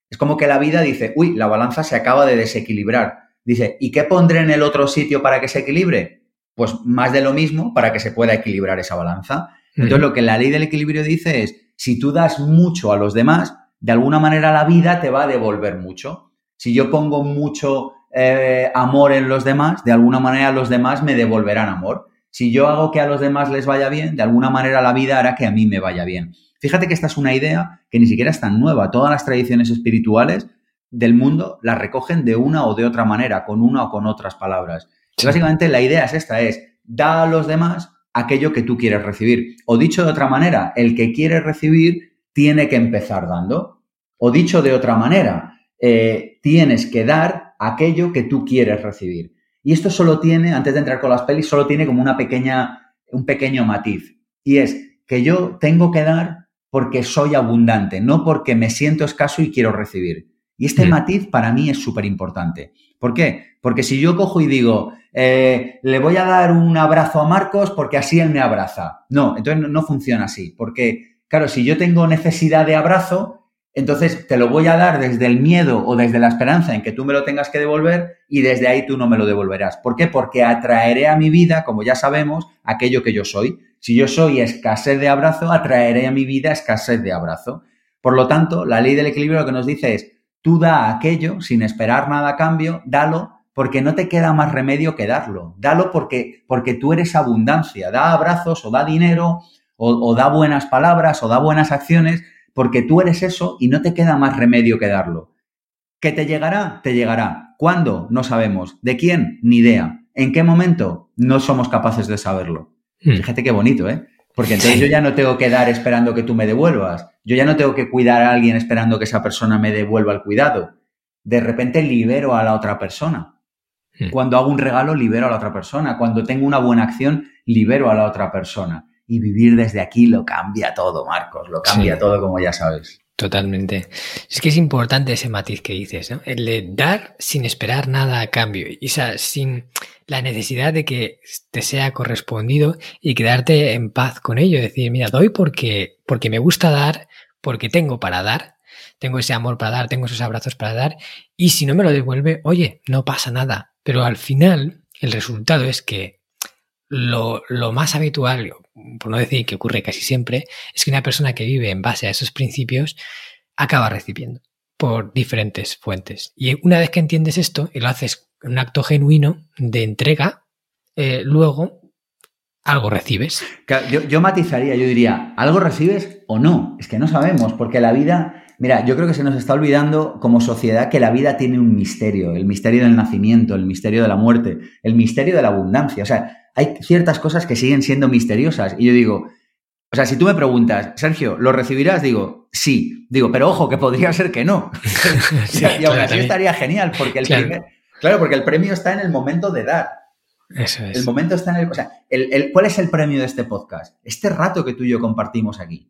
es como que la vida dice, uy, la balanza se acaba de desequilibrar. Dice, ¿y qué pondré en el otro sitio para que se equilibre? Pues más de lo mismo para que se pueda equilibrar esa balanza. Entonces, lo que la ley del equilibrio dice es, si tú das mucho a los demás, de alguna manera la vida te va a devolver mucho. Si yo pongo mucho eh, amor en los demás, de alguna manera los demás me devolverán amor. Si yo hago que a los demás les vaya bien, de alguna manera la vida hará que a mí me vaya bien. Fíjate que esta es una idea que ni siquiera es tan nueva. Todas las tradiciones espirituales del mundo las recogen de una o de otra manera, con una o con otras palabras. básicamente la idea es esta, es da a los demás aquello que tú quieres recibir. O dicho de otra manera, el que quiere recibir tiene que empezar dando. O dicho de otra manera, eh, tienes que dar aquello que tú quieres recibir. Y esto solo tiene, antes de entrar con las pelis, solo tiene como una pequeña, un pequeño matiz. Y es que yo tengo que dar porque soy abundante, no porque me siento escaso y quiero recibir. Y este mm. matiz para mí es súper importante. ¿Por qué? Porque si yo cojo y digo, eh, le voy a dar un abrazo a Marcos porque así él me abraza. No, entonces no funciona así. Porque, claro, si yo tengo necesidad de abrazo, entonces te lo voy a dar desde el miedo o desde la esperanza en que tú me lo tengas que devolver y desde ahí tú no me lo devolverás. ¿Por qué? Porque atraeré a mi vida, como ya sabemos, aquello que yo soy. Si yo soy escasez de abrazo, atraeré a mi vida escasez de abrazo. Por lo tanto, la ley del equilibrio lo que nos dice es, tú da aquello sin esperar nada a cambio, dalo porque no te queda más remedio que darlo. Dalo porque, porque tú eres abundancia. Da abrazos o da dinero o da buenas palabras o da buenas acciones porque tú eres eso y no te queda más remedio que darlo. ¿Que te llegará? Te llegará. ¿Cuándo? No sabemos. ¿De quién? Ni idea. ¿En qué momento? No somos capaces de saberlo. Hmm. Fíjate qué bonito, ¿eh? Porque entonces yo ya no tengo que dar esperando que tú me devuelvas. Yo ya no tengo que cuidar a alguien esperando que esa persona me devuelva el cuidado. De repente libero a la otra persona. Hmm. Cuando hago un regalo, libero a la otra persona. Cuando tengo una buena acción, libero a la otra persona. Y vivir desde aquí lo cambia todo, Marcos. Lo cambia todo, como ya sabes. Totalmente. Es que es importante ese matiz que dices, ¿no? El de dar sin esperar nada a cambio. Y o sea, sin la necesidad de que te sea correspondido y quedarte en paz con ello. Decir, mira, doy porque, porque me gusta dar, porque tengo para dar, tengo ese amor para dar, tengo esos abrazos para dar. Y si no me lo devuelve, oye, no pasa nada. Pero al final, el resultado es que lo, lo más habitual, por no decir que ocurre casi siempre, es que una persona que vive en base a esos principios acaba recibiendo por diferentes fuentes. Y una vez que entiendes esto y lo haces en un acto genuino de entrega, eh, luego algo recibes. Yo, yo, matizaría, yo diría, ¿algo recibes o no? Es que no sabemos, porque la vida, mira, yo creo que se nos está olvidando como sociedad que la vida tiene un misterio, el misterio del nacimiento, el misterio de la muerte, el misterio de la abundancia. O sea, hay ciertas cosas que siguen siendo misteriosas. Y yo digo, o sea, si tú me preguntas, Sergio, ¿lo recibirás? Digo, sí. Digo, pero ojo, que podría ser que no. [laughs] [laughs] y aún así estaría genial, porque el claro. claro, porque el premio está en el momento de dar. Eso es. El momento está en el. O sea, el, ¿cuál es el premio de este podcast? Este rato que tú y yo compartimos aquí.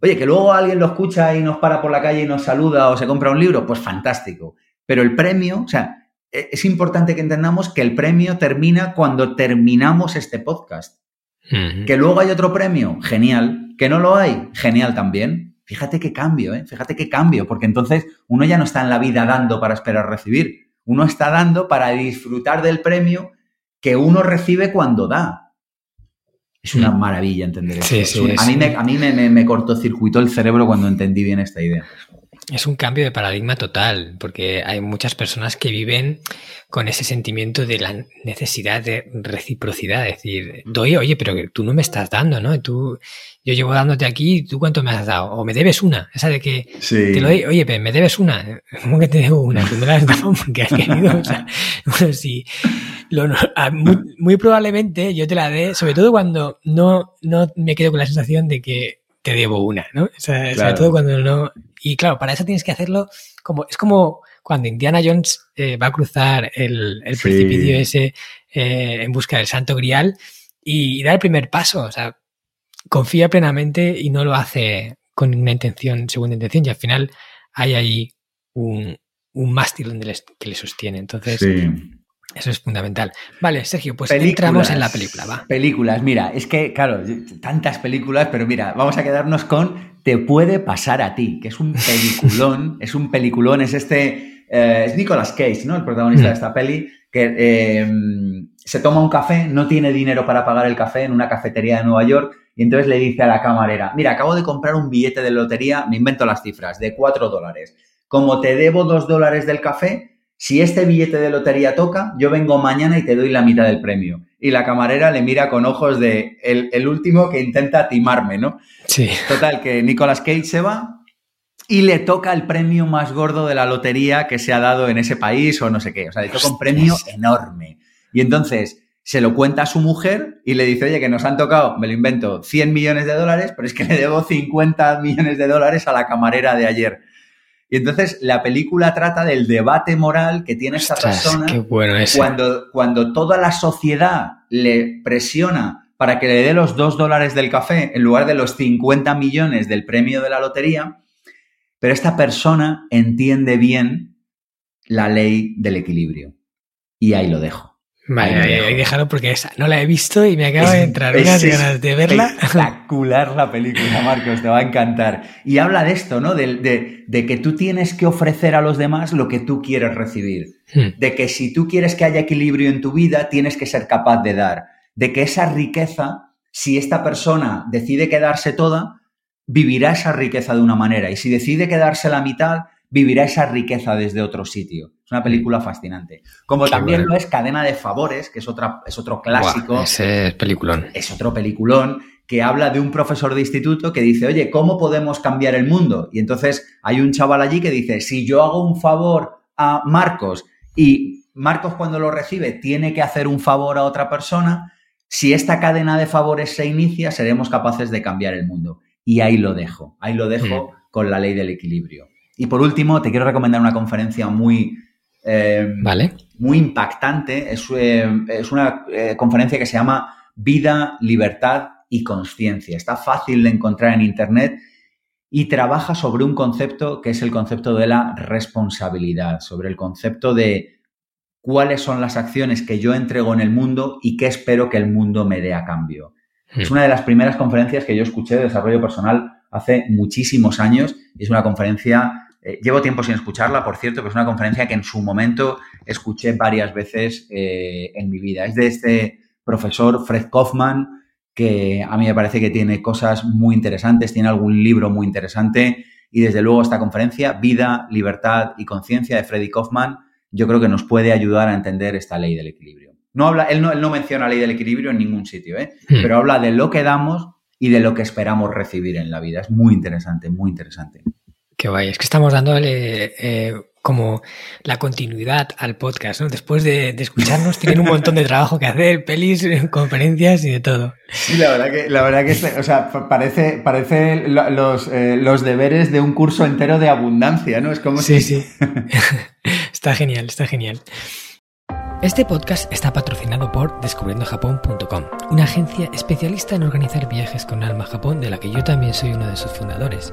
Oye, que luego alguien lo escucha y nos para por la calle y nos saluda o se compra un libro, pues fantástico. Pero el premio, o sea, e, es importante que entendamos que el premio termina cuando terminamos este podcast. Que luego hay otro premio, genial. Que no lo hay, genial también. Fíjate qué cambio, ¿eh? Fíjate qué cambio, porque entonces uno ya no está en la vida dando para esperar recibir. Uno está dando para disfrutar del premio que uno recibe cuando da. Es una mm. maravilla entender eso. a mí, me, a mí me, me cortocircuitó el cerebro cuando entendí bien esta idea. Es un cambio de paradigma total, porque hay muchas personas que viven con ese sentimiento de la necesidad de reciprocidad, es decir, doy, oye, pero tú no me estás dando, ¿no? Tú, yo llevo dándote aquí, ¿tú cuánto me has dado? O me debes una, esa de que te lo doy, oye, me debes una, ¿cómo que te debo una? Tú me la has dado porque has querido, o sea, [laughs] bueno, sí, lo, muy, muy, probablemente yo te la dé, sobre todo cuando no, no me quedo con la sensación de que te debo una, ¿no? O sea, sobre todo cuando no, y claro, para eso tienes que hacerlo como, es como cuando Indiana Jones eh, va a cruzar el, precipicio ese eh, en busca del santo grial y, da el primer paso, o sea, confía plenamente y no lo hace con una intención, segunda intención, y al final hay ahí un, un mástil donde que le sostiene. Entonces, eso es fundamental. Vale, Sergio, pues entramos en la película, va. Películas, mira, es que, claro, tantas películas, pero mira, vamos a quedarnos con Te puede pasar a ti, que es un peliculón, [laughs] es un peliculón, es este, eh, es Nicolas Cage, ¿no? El protagonista de esta peli, que eh, se toma un café, no tiene dinero para pagar el café en una cafetería de Nueva York, y entonces le dice a la camarera, mira, acabo de comprar un billete de lotería, me invento las cifras, de cuatro dólares. Como te debo dos dólares del café, si este billete de lotería toca, yo vengo mañana y te doy la mitad del premio. Y la camarera le mira con ojos de el, último que intenta timarme, ¿no? Sí. Total, que Nicolas Cage se va y le toca el premio más gordo de la lotería que se ha dado en ese país o no sé qué. O sea, le toca un premio enorme. Y entonces se lo cuenta a su mujer y le dice, oye, que nos han tocado, me lo invento, 100 millones de dólares, pero es que le debo 50 millones de dólares a la camarera de ayer. Y entonces la película trata del debate moral que tiene esta persona cuando, cuando toda la sociedad le presiona para que le dé los dos dólares del café en lugar de los 50 millones del premio de la lotería, pero esta persona entiende bien la ley del equilibrio. Y ahí lo dejo. Vale, ahí déjalo porque esa no la he visto y me acaba de entrar unas ganas de verla. Espectacular la película, Marcos, te va a encantar. Y habla de esto, ¿no? De, de, que tú tienes que ofrecer a los demás lo que tú quieres recibir. Hmm. De que si tú quieres que haya equilibrio en tu vida, tienes que ser capaz de dar. De que esa riqueza, si esta persona decide quedarse toda, vivirá esa riqueza de una manera. Y si decide quedarse la mitad, vivirá esa riqueza desde otro sitio. Es una película fascinante. Como también lo es Cadena de Favores, que es, otra, es otro clásico. ese es peliculón. Es otro peliculón que habla de un profesor de instituto que dice, oye, ¿cómo podemos cambiar el mundo? Y entonces hay un chaval allí que dice, si yo hago un favor a Marcos y Marcos cuando lo recibe tiene que hacer un favor a otra persona, Si esta cadena de favores se inicia, seremos capaces de cambiar el mundo. Y ahí lo dejo, ahí lo dejo mm. con la ley del equilibrio. Y por último, te quiero recomendar una conferencia muy, eh, vale. muy impactante. Es, eh, una eh, conferencia que se llama Vida, Libertad y Conciencia. Está fácil de encontrar en Internet y trabaja sobre un concepto que es el concepto de la responsabilidad, sobre el concepto de cuáles son las acciones que yo entrego en el mundo y qué espero que el mundo me dé a cambio. Hmm. Es una de las primeras conferencias que yo escuché de desarrollo personal hace muchísimos años. Es una conferencia, eh, llevo tiempo sin escucharla, por cierto, pero es una conferencia que en su momento escuché varias veces eh, en mi vida. Es de este profesor Fred Kaufman, que a mí me parece que tiene cosas muy interesantes, tiene algún libro muy interesante y desde luego esta conferencia, Vida, Libertad y Conciencia de Freddy Kaufman, yo creo que nos puede ayudar a entender esta ley del equilibrio. No habla, él, no, él no menciona ley del equilibrio en ningún sitio, ¿eh? Hmm. pero habla de lo que damos y de lo que esperamos recibir en la vida. Es muy interesante, muy interesante. Qué guay, es que estamos dándole eh, como la continuidad al podcast, ¿no? Después de, escucharnos, tienen un montón de trabajo que hacer, pelis, [laughs] conferencias y de todo. Sí, la verdad que, la verdad que o sea, parece, parece los, eh, los deberes de un curso entero de abundancia, ¿no? Es como sí, si... Sí, [laughs] está genial, está genial. Este podcast está patrocinado por descubriendojapón.com, una agencia especialista en organizar viajes con alma a Japón de la que yo también soy uno de sus fundadores.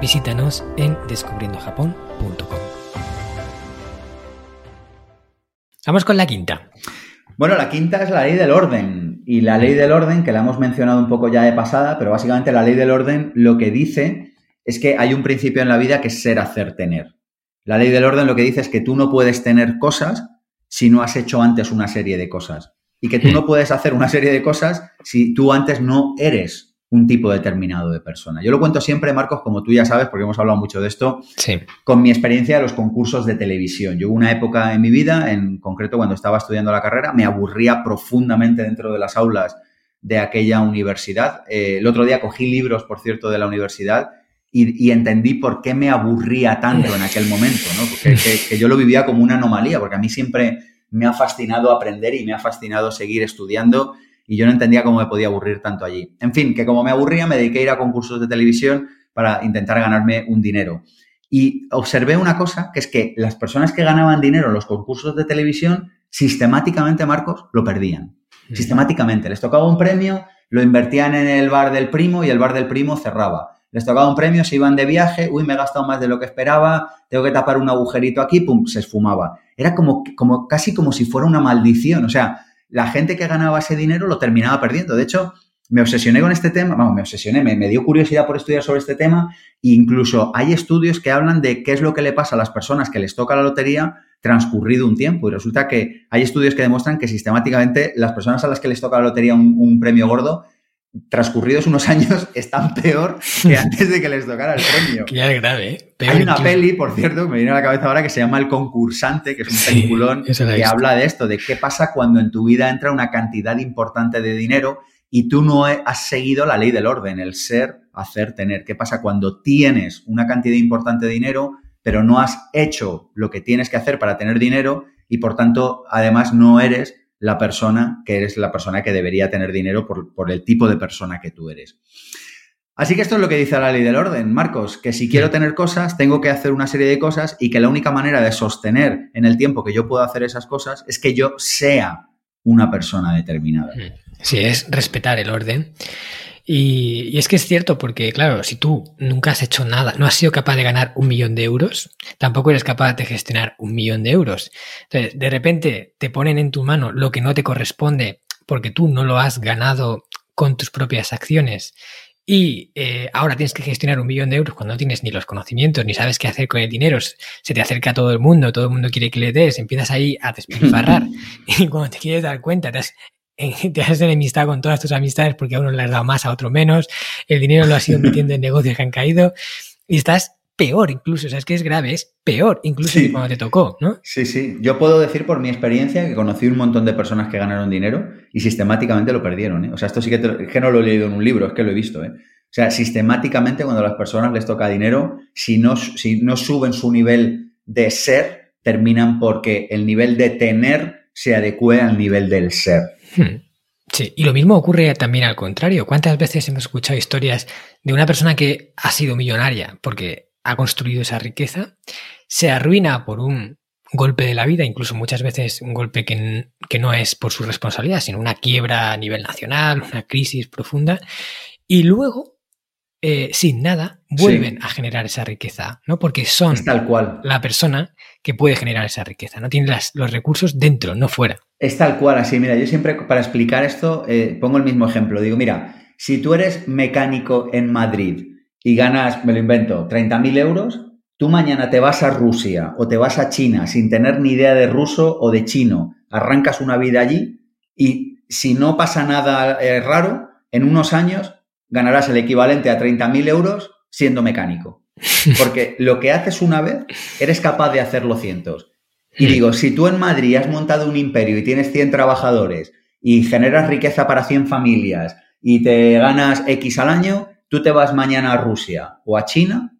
Visítanos en descubriendojapón.com. Vamos con la quinta. Bueno, la quinta es la ley del orden. Y la ley del orden, que la hemos mencionado un poco ya de pasada, pero básicamente la ley del orden lo que dice es que hay un principio en la vida que es ser, hacer, tener. La ley del orden lo que dice es que tú no puedes tener cosas si no has hecho antes una serie de cosas. Y que tú no puedes hacer una serie de cosas si tú antes no eres un tipo determinado de persona. Yo lo cuento siempre, Marcos, como tú ya sabes, porque hemos hablado mucho de esto, con mi experiencia de los concursos de televisión. Yo hubo una época en mi vida, en concreto cuando estaba estudiando la carrera, me aburría profundamente dentro de las aulas de aquella universidad. Eh, el otro día cogí libros, por cierto, de la universidad y, entendí por qué me aburría tanto en aquel momento, ¿no? Porque que yo lo vivía como una anomalía, porque a mí siempre me ha fascinado aprender y me ha fascinado seguir estudiando y yo no entendía cómo me podía aburrir tanto allí. En fin, que como me aburría, me dediqué a ir a concursos de televisión para intentar ganarme un dinero. Y observé una cosa, que es que las personas que ganaban dinero en los concursos de televisión, sistemáticamente, Marcos, lo perdían. Sistemáticamente. Les tocaba un premio, lo invertían en el bar del primo y el bar del primo cerraba. Les tocaba un premio, se iban de viaje, uy, me he gastado más de lo que esperaba, tengo que tapar un agujerito aquí, pum, se esfumaba. Era como, como casi como si fuera una maldición. O sea, la gente que ganaba ese dinero lo terminaba perdiendo. De hecho, me obsesioné con este tema, vamos, me obsesioné, me, dio curiosidad por estudiar sobre este tema e incluso hay estudios que hablan de qué es lo que le pasa a las personas que les toca la lotería transcurrido un tiempo y resulta que hay estudios que demuestran que sistemáticamente las personas a las que les toca la lotería un premio gordo transcurridos unos años [laughs] están peor que antes de que les tocara el premio. ya es grave, ¿eh? Hay una peli, por cierto, que me viene a la cabeza ahora que se llama El concursante, que es un peliculón que habla de esto, de qué pasa cuando en tu vida entra una cantidad importante de dinero y tú no has seguido la ley del orden, el ser, hacer, tener. ¿Qué pasa cuando tienes una cantidad importante de dinero, pero no has hecho lo que tienes que hacer para tener dinero y por tanto además no eres la persona que eres la persona que debería tener dinero por, el tipo de persona que tú eres. Así que esto es lo que dice la ley del orden, Marcos, que si quiero tener cosas, tengo que hacer una serie de cosas y que la única manera de sostener en el tiempo que yo puedo hacer esas cosas es que yo sea una persona determinada. Sí, es respetar el orden y, es que es cierto, porque claro, si tú nunca has hecho nada, no has sido capaz de ganar un millón de euros, tampoco eres capaz de gestionar un millón de euros. Entonces, de repente te ponen en tu mano lo que no te corresponde porque tú no lo has ganado con tus propias acciones. Y eh, ahora tienes que gestionar un millón de euros cuando no tienes ni los conocimientos ni sabes qué hacer con el dinero, se te acerca todo el mundo, todo el mundo quiere que le des, empiezas ahí a despilfarrar. [laughs] Y cuando te quieres dar cuenta te has [laughs] te has enemistado con todas tus amistades porque a uno le has dado más, a otro menos, el dinero lo has ido metiendo en negocios que han caído y estás peor incluso, o sea, es que es grave, es peor incluso que cuando te tocó, ¿no? Sí, sí, yo puedo decir por mi experiencia que conocí un montón de personas que ganaron dinero y sistemáticamente lo perdieron, ¿eh? O sea, esto sí que, que no lo he leído en un libro, es que lo he visto, ¿eh? O sea, sistemáticamente cuando a las personas les toca dinero, si no, si no suben su nivel de ser, terminan porque el nivel de tener se adecue al nivel del ser. Hmm. Sí, y lo mismo ocurre también al contrario. ¿Cuántas veces hemos escuchado historias de una persona que ha sido millonaria porque ha construido esa riqueza, se arruina por un golpe de la vida, incluso muchas veces un golpe que, no es por su responsabilidad, sino una quiebra a nivel nacional, una crisis profunda, y luego, eh, sin nada, vuelven a generar esa riqueza, ¿no? Porque son tal cual. la persona que puede generar esa riqueza, no tiene los recursos dentro, no fuera. Es tal cual, así, mira, yo siempre para explicar esto eh, pongo el mismo ejemplo, digo, mira, si tú eres mecánico en Madrid, y ganas, me lo invento, 30.000 euros, tú mañana te vas a Rusia o te vas a China sin tener ni idea de ruso o de chino, arrancas una vida allí y si no pasa nada eh, raro, en unos años ganarás el equivalente a 30.000 euros siendo mecánico. Porque lo que haces una vez, eres capaz de hacerlo cientos. Y hmm. digo, si tú en Madrid has montado un imperio y tienes 100 trabajadores y generas riqueza para 100 familias y te ganas X al año, tú te vas mañana a Rusia o a China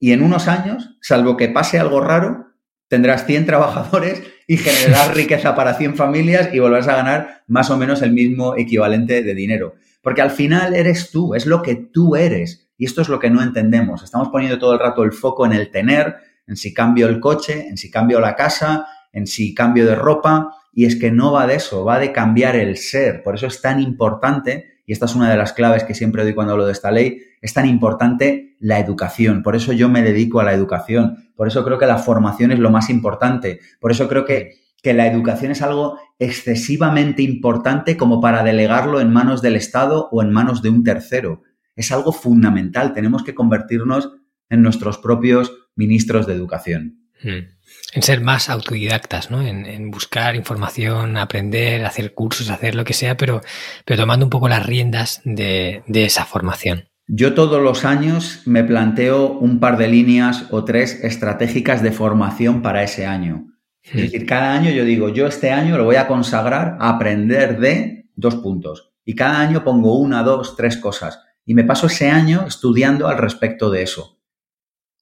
y en unos años, salvo que pase algo raro, tendrás 100 trabajadores y generarás [laughs] riqueza para 100 familias y volverás a ganar más o menos el mismo equivalente de dinero. Porque al final eres tú, es lo que tú eres. Y esto es lo que no entendemos. Estamos poniendo todo el rato el foco en el tener, en si cambio el coche, en si cambio la casa, en si cambio de ropa. Y es que no va de eso, va de cambiar el ser. Por eso es tan importante y esta es una de las claves que siempre doy cuando hablo de esta ley, es tan importante la educación. Por eso yo me dedico a la educación. Por eso creo que la formación es lo más importante. Por eso creo que, que la educación es algo excesivamente importante como para delegarlo en manos del Estado o en manos de un tercero. Es algo fundamental. Tenemos que convertirnos en nuestros propios ministros de educación. Hmm en ser más autodidactas, ¿no? En, buscar información, aprender, hacer cursos, hacer lo que sea, pero, pero tomando un poco las riendas de, esa formación. Yo todos los años me planteo un par de líneas o tres estratégicas de formación para ese año. Es hmm. decir, cada año yo digo, yo este año lo voy a consagrar a aprender de dos puntos. Y cada año pongo una, dos, tres cosas. Y me paso ese año estudiando al respecto de eso.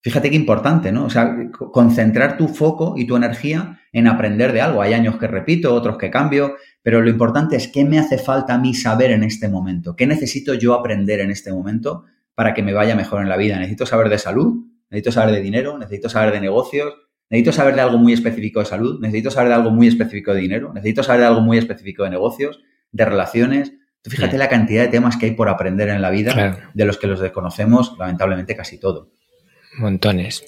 Fíjate qué importante, ¿no? O sea, concentrar tu foco y tu energía en aprender de algo. Hay años que repito, otros que cambio, pero lo importante es qué me hace falta a mí saber en este momento, qué necesito yo aprender en este momento para que me vaya mejor en la vida. Necesito saber de salud, necesito saber de dinero, necesito saber de negocios, necesito saber de algo muy específico de salud, necesito saber de algo muy específico de dinero, necesito saber de algo muy específico de negocios, de relaciones. Tú fíjate la cantidad de temas que hay por aprender en la vida, de los que los desconocemos, lamentablemente, casi todo. Montones.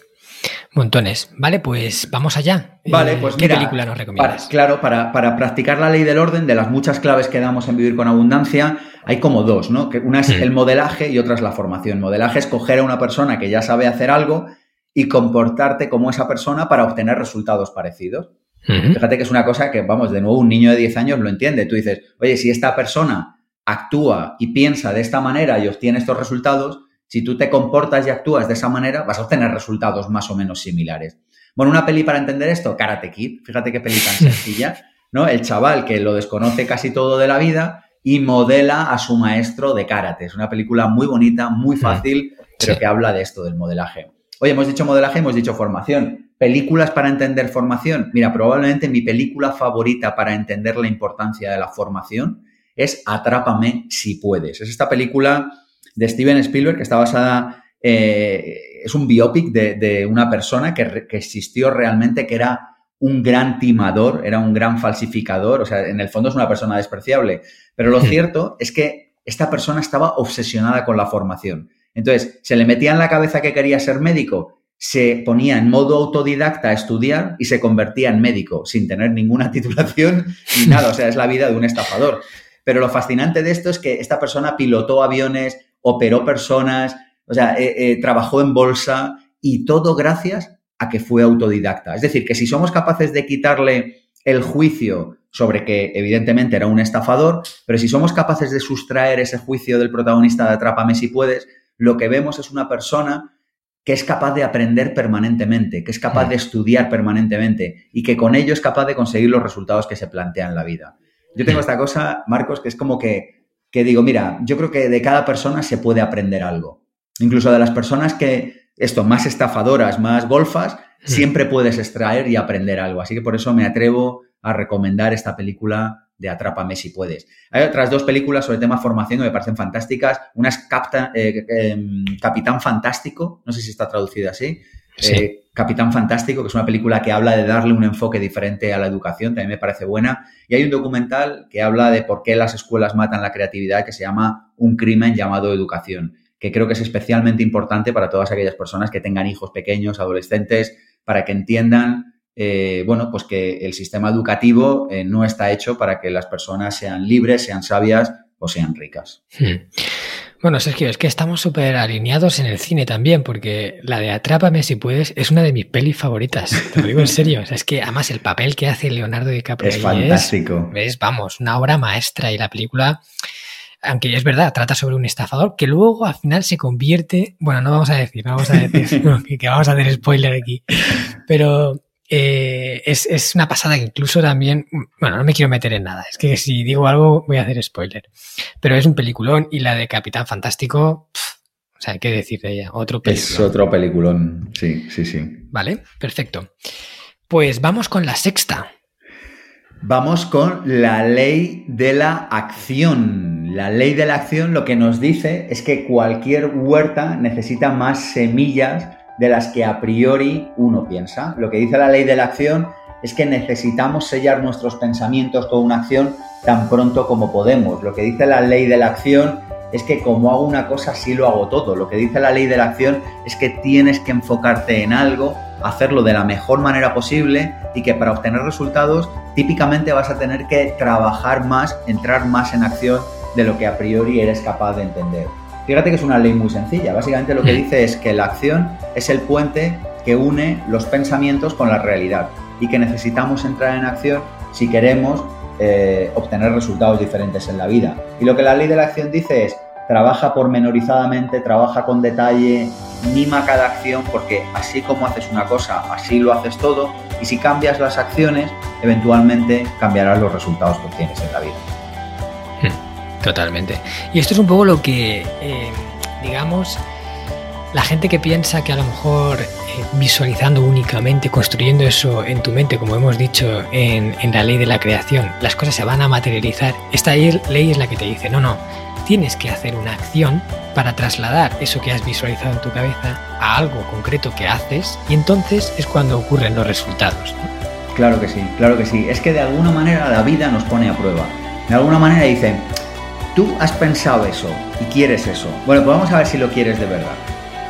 Montones. Vale, pues vamos allá. Vale, pues ¿Qué película nos recomiendas? claro, para, practicar la ley del orden, de las muchas claves que damos en Vivir con Abundancia, hay como dos, ¿no? Que una es hmm. el modelaje y otra es la formación. Modelaje es coger a una persona que ya sabe hacer algo y comportarte como esa persona para obtener resultados parecidos. Hmm. Fíjate que es una cosa que, vamos, de nuevo, un niño de 10 años lo entiende. Tú dices, oye, si esta persona actúa y piensa de esta manera y obtiene estos resultados, si tú te comportas y actúas de esa manera, vas a obtener resultados más o menos similares. Bueno, una peli para entender esto, Karate Kid. Fíjate qué peli tan [laughs] sencilla, ¿no? El chaval que lo desconoce casi todo de la vida y modela a su maestro de karate. Es una película muy bonita, muy mm. fácil, pero que habla de esto, del modelaje. Oye, hemos dicho modelaje, hemos dicho formación. ¿Películas para entender formación? Mira, probablemente mi película favorita para entender la importancia de la formación es Atrápame si puedes. Es esta película de Steven Spielberg, que está basada, eh, es un biopic de, una persona que, existió realmente, que era un gran timador, era un gran falsificador, o sea, en el fondo es una persona despreciable, pero lo cierto es que esta persona estaba obsesionada con la formación. Entonces, se le metía en la cabeza que quería ser médico, se ponía en modo autodidacta a estudiar y se convertía en médico sin tener ninguna [laughs] titulación ni nada, o sea, es la vida de un estafador. Pero lo fascinante de esto es que esta persona pilotó aviones, operó personas, o sea, eh, eh, trabajó en bolsa y todo gracias a que fue autodidacta. Es decir, que si somos capaces de quitarle el juicio sobre que evidentemente era un estafador, pero si somos capaces de sustraer ese juicio del protagonista de Atrápame si puedes, lo que vemos es una persona que es capaz de aprender permanentemente, que es capaz de estudiar permanentemente y que con ello es capaz de conseguir los resultados que se plantean en la vida. Yo tengo esta cosa, Marcos, que es como que, que digo, mira, yo creo que de cada persona se puede aprender algo. Incluso de las personas que, esto, más estafadoras, más golfas, siempre puedes extraer y aprender algo. Así que por eso me atrevo a recomendar esta película de Atrápame si puedes. Hay otras dos películas sobre el tema formación que me parecen fantásticas. Una es eh, em, Capitán Fantástico, no sé si está traducida así. Eh, Capitán Fantástico, que es una película que habla de darle un enfoque diferente a la educación, también me parece buena. Y hay un documental que habla de por qué las escuelas matan la creatividad, que se llama Un crimen llamado educación, que creo que es especialmente importante para todas aquellas personas que tengan hijos pequeños, adolescentes, para que entiendan eh, bueno, pues que el sistema educativo eh, no está hecho para que las personas sean libres, sean sabias o sean ricas. Hmm. Bueno, Sergio, es que estamos súper alineados en el cine también, porque la de Atrápame si puedes es una de mis pelis favoritas. Te lo digo en serio. es que además el papel que hace Leonardo DiCaprio es fantástico. Es, vamos, una obra maestra y la película aunque es verdad, trata sobre un estafador que luego al final se convierte, bueno, no vamos a decir, no vamos a decir [laughs] que, vamos a hacer spoiler aquí, pero eh, es, una pasada que incluso también, bueno, no me quiero meter en nada, es que si digo algo voy a hacer spoiler, pero es un peliculón y la de Capitán Fantástico, o sea, hay que decir de ella, otro peliculón. Es otro peliculón, sí, sí, sí. Vale, perfecto. Pues vamos con la sexta. Vamos con la ley de la acción. La ley de la acción lo que nos dice es que cualquier huerta necesita más semillas de las que a priori uno piensa. Lo que dice la ley de la acción es que necesitamos sellar nuestros pensamientos con una acción tan pronto como podemos. Lo que dice la ley de la acción es que como hago una cosa, sí lo hago todo. Lo que dice la ley de la acción es que tienes que enfocarte en algo, hacerlo de la mejor manera posible y que para obtener resultados típicamente vas a tener que trabajar más, entrar más en acción de lo que a priori eres capaz de entender. Fíjate que es una ley muy sencilla. Básicamente lo que dice es que la acción es el puente que une los pensamientos con la realidad y que necesitamos entrar en acción si queremos eh, obtener resultados diferentes en la vida. Y lo que la ley de la acción dice es, trabaja pormenorizadamente, trabaja con detalle, mima cada acción porque así como haces una cosa, así lo haces todo y si cambias las acciones, eventualmente cambiarás los resultados que tienes en la vida. Totalmente. Y esto es un poco lo que, eh, digamos, la gente que piensa que a lo mejor eh, visualizando únicamente, construyendo eso en tu mente, como hemos dicho en, la ley de la creación, las cosas se van a materializar. Esta ley es la que te dice, no, no, tienes que hacer una acción para trasladar eso que has visualizado en tu cabeza a algo concreto que haces y entonces es cuando ocurren los resultados. Claro que sí, claro que sí. Es que de alguna manera la vida nos pone a prueba. De alguna manera dice, tú has pensado eso y quieres eso. Bueno, pues vamos a ver si lo quieres de verdad.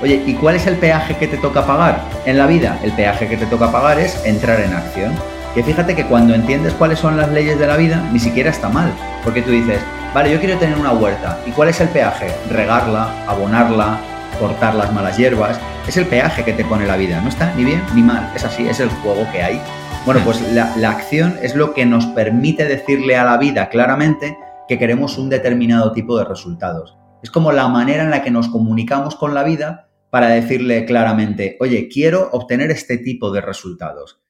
Oye, ¿y cuál es el peaje que te toca pagar en la vida? El peaje que te toca pagar es entrar en acción. Que fíjate que cuando entiendes cuáles son las leyes de la vida, ni siquiera está mal. Porque tú dices, vale, yo quiero tener una huerta. ¿Y cuál es el peaje? Regarla, abonarla, cortar las malas hierbas. Es el peaje que te pone la vida. No está ni bien ni mal. Es así, es el juego que hay. Bueno, pues la, la acción es lo que nos permite decirle a la vida claramente que queremos un determinado tipo de resultados. Es como la manera en la que nos comunicamos con la vida para decirle claramente, oye, quiero obtener este tipo de resultados.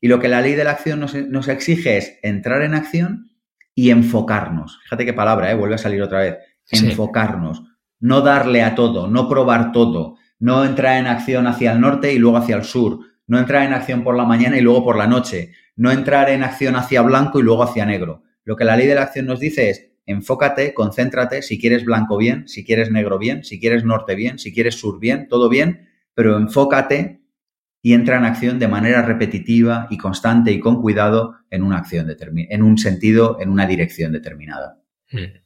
Y lo que la ley de la acción nos, exige es entrar en acción y enfocarnos. Fíjate qué palabra, ¿eh? vuelve a salir otra vez. Enfocarnos. No darle a todo, no probar todo, no entrar en acción hacia el norte y luego hacia el sur, no entrar en acción por la mañana y luego por la noche, no entrar en acción hacia blanco y luego hacia negro. Lo que la ley de la acción nos dice es, enfócate, concéntrate, si quieres blanco bien, si quieres negro bien, si quieres norte bien, si quieres sur bien, todo bien, pero enfócate y entra en acción de manera repetitiva y constante y con cuidado en una acción en un sentido, en una dirección determinada. Hmm.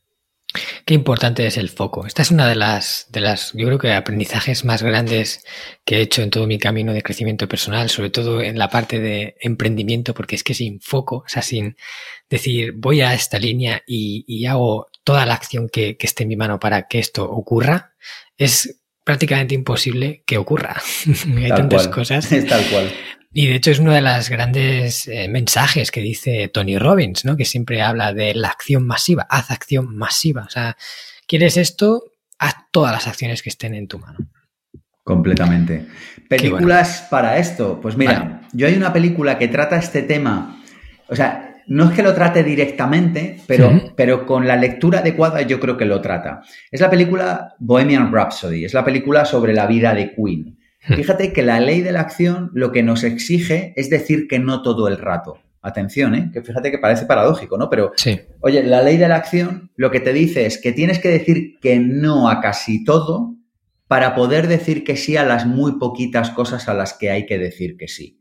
Qué importante es el foco. Esta es una de las, de las, yo creo que aprendizajes más grandes que he hecho en todo mi camino de crecimiento personal, sobre todo en la parte de emprendimiento, porque es que sin foco, o sea, sin decir voy a esta línea y, hago toda la acción que, esté en mi mano para que esto ocurra, es prácticamente imposible que ocurra. [laughs] Hay tantas cosas. Es [laughs] tal cual. Y de hecho es uno de los grandes eh, mensajes que dice Tony Robbins, ¿no? Que siempre habla de la acción masiva, haz acción masiva. O sea, quieres esto, haz todas las acciones que estén en tu mano. Completamente. Películas para esto. Pues mira, yo hay una película que trata este tema. O sea, no es que lo trate directamente, pero, pero con la lectura adecuada yo creo que lo trata. Es la película Bohemian Rhapsody, es la película sobre la vida de Queen. Fíjate que la ley de la acción lo que nos exige es decir que no todo el rato. Atención, ¿eh? que fíjate que parece paradójico, ¿no? Pero, sí. oye, la ley de la acción lo que te dice es que tienes que decir que no a casi todo para poder decir que sí a las muy poquitas cosas a las que hay que decir que sí.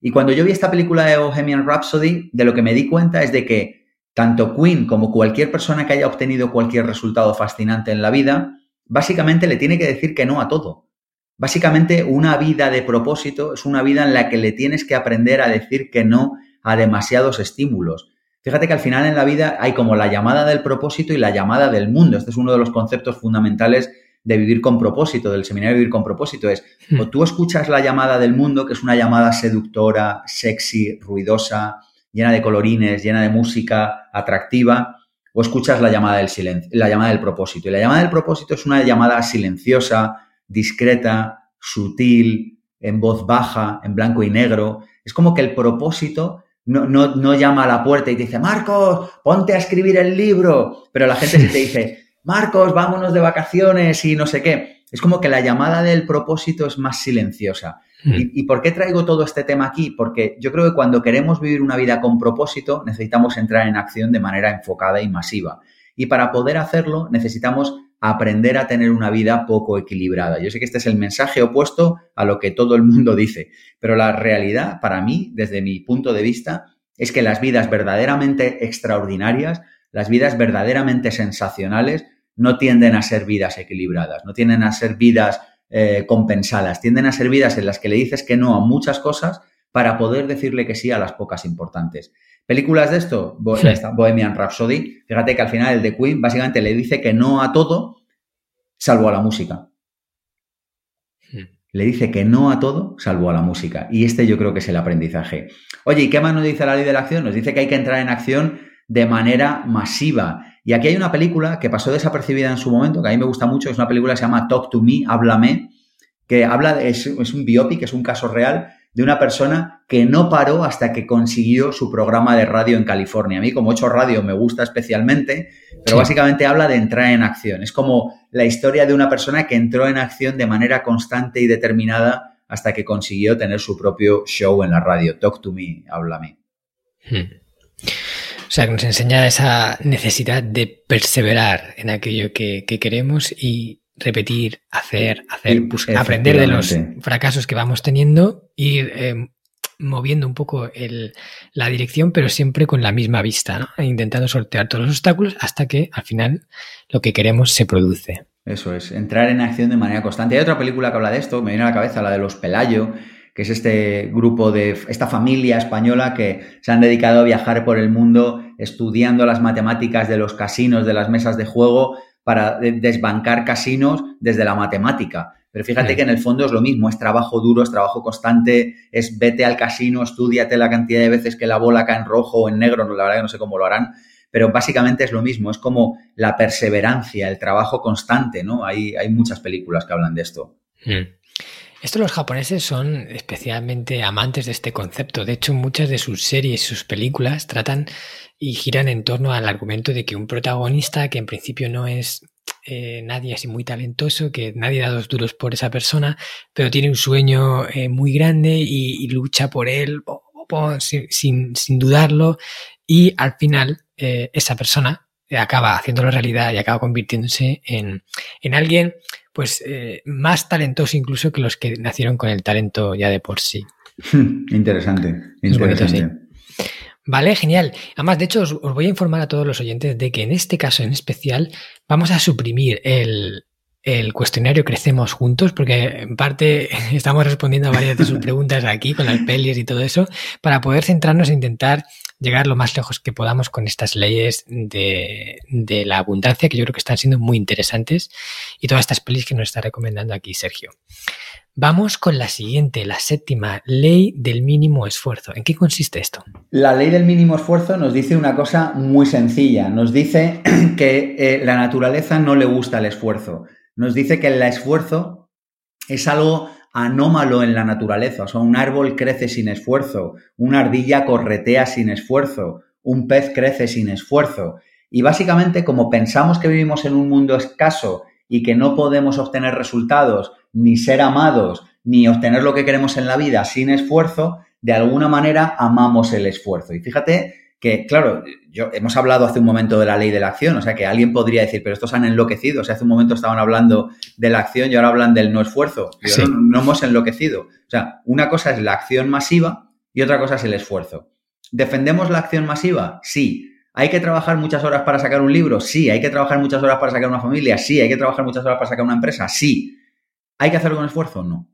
Y cuando yo vi esta película de Bohemian Rhapsody, de lo que me di cuenta es de que tanto Queen como cualquier persona que haya obtenido cualquier resultado fascinante en la vida, básicamente le tiene que decir que no a todo. Básicamente, una vida de propósito es una vida en la que le tienes que aprender a decir que no a demasiados estímulos. Fíjate que al final en la vida hay como la llamada del propósito y la llamada del mundo. Este es uno de los conceptos fundamentales de vivir con propósito, del seminario de vivir con propósito, es hmm. o tú escuchas la llamada del mundo, que es una llamada seductora, sexy, ruidosa, llena de colorines, llena de música, atractiva, o escuchas la llamada del silencio, la llamada del propósito. Y la llamada del propósito es una llamada silenciosa, discreta, sutil, en voz baja, en blanco y negro. Es como que el propósito no, no, no llama a la puerta y te dice, Marcos, ponte a escribir el libro. Pero la gente te dice, [laughs] Marcos, vámonos de vacaciones y no sé qué. Es como que la llamada del propósito es más silenciosa. Hmm. ¿Y, por qué traigo todo este tema aquí? Porque yo creo que cuando queremos vivir una vida con propósito, necesitamos entrar en acción de manera enfocada y masiva. Y para poder hacerlo, necesitamos aprender a tener una vida poco equilibrada. Yo sé que este es el mensaje opuesto a lo que todo el mundo dice, pero la realidad para mí, desde mi punto de vista, es que las vidas verdaderamente extraordinarias las vidas verdaderamente sensacionales no tienden a ser vidas equilibradas, no tienden a ser vidas eh, compensadas, tienden a ser vidas en las que le dices que no a muchas cosas para poder decirle que sí a las pocas importantes. Películas de esto, Bohemian Rhapsody, fíjate que al final el de Queen básicamente le dice que no a todo, salvo a la música. Le dice que no a todo, salvo a la música. Y este yo creo que es el aprendizaje. Oye, ¿y qué más nos dice la ley de la acción? Nos dice que hay que entrar en acción de manera masiva. Y aquí hay una película que pasó desapercibida en su momento, que a mí me gusta mucho, es una película que se llama Talk to Me, Háblame, que habla de, es, un biopic, es un caso real de una persona que no paró hasta que consiguió su programa de radio en California. A mí, como hecho radio, me gusta especialmente, pero básicamente habla de entrar en acción. Es como la historia de una persona que entró en acción de manera constante y determinada hasta que consiguió tener su propio show en la radio. Talk to me, háblame. Hmm. O sea, que nos enseña esa necesidad de perseverar en aquello que, queremos y repetir, hacer, hacer, aprender de los fracasos que vamos teniendo, ir eh, moviendo un poco la dirección, pero siempre con la misma vista, ¿no? E intentando sortear todos los obstáculos hasta que al final lo que queremos se produce. Eso es, entrar en acción de manera constante. Hay otra película que habla de esto, me viene a la cabeza la de los Pelayo, que es este grupo de esta familia española que se han dedicado a viajar por el mundo estudiando las matemáticas de los casinos, de las mesas de juego, para desbancar casinos desde la matemática. Pero fíjate que en el fondo es lo mismo, es trabajo duro, es trabajo constante, es vete al casino, estudiate la cantidad de veces que la bola cae en rojo o en negro, la verdad que no sé cómo lo harán, pero básicamente es lo mismo, es como la perseverancia, el trabajo constante, ¿no? Hay, hay muchas películas que hablan de esto. Hmm. Esto los japoneses son especialmente amantes de este concepto. De hecho, muchas de sus series y sus películas tratan y giran en torno al argumento de que un protagonista que en principio no es eh, nadie así muy talentoso, que nadie da dos duros por esa persona, pero tiene un sueño eh, muy grande y, lucha por él sin, sin, dudarlo y al final eh, esa persona acaba haciéndolo realidad y acaba convirtiéndose en, en alguien pues eh, más talentoso incluso que los que nacieron con el talento ya de por sí. [laughs] Interesante, interesante. Vale, genial. Además, de hecho, os, voy a informar a todos los oyentes de que en este caso en especial vamos a suprimir el, el cuestionario Crecemos Juntos, porque en parte [laughs] estamos respondiendo a varias de sus preguntas aquí con las pelis y todo eso, para poder centrarnos e intentar llegar lo más lejos que podamos con estas leyes de, de la abundancia, que yo creo que están siendo muy interesantes, y todas estas pelis que nos está recomendando aquí Sergio. Vamos con la siguiente, la séptima, ley del mínimo esfuerzo. ¿En qué consiste esto? La ley del mínimo esfuerzo nos dice una cosa muy sencilla. Nos dice [clears throat] que eh, la naturaleza no le gusta el esfuerzo. Nos dice que el esfuerzo es algo anómalo en la naturaleza. O sea, un árbol crece sin esfuerzo, una ardilla corretea sin esfuerzo, un pez crece sin esfuerzo. Y básicamente, como pensamos que vivimos en un mundo escaso y que no podemos obtener resultados, ni ser amados, ni obtener lo que queremos en la vida sin esfuerzo, de alguna manera amamos el esfuerzo. Y fíjate que, claro, yo, hemos hablado hace un momento de la ley de la acción, o sea que alguien podría decir, pero estos han enloquecido, o sea, hace un momento estaban hablando de la acción y ahora hablan del no esfuerzo. no, no hemos enloquecido. O sea, una cosa es la acción masiva y otra cosa es el esfuerzo. ¿Defendemos la acción masiva? Sí. ¿Hay que trabajar muchas horas para sacar un libro? Sí. ¿Hay que trabajar muchas horas para sacar una familia? Sí. ¿Hay que trabajar muchas horas para sacar una empresa? Sí. ¿Hay que hacerlo con esfuerzo? No.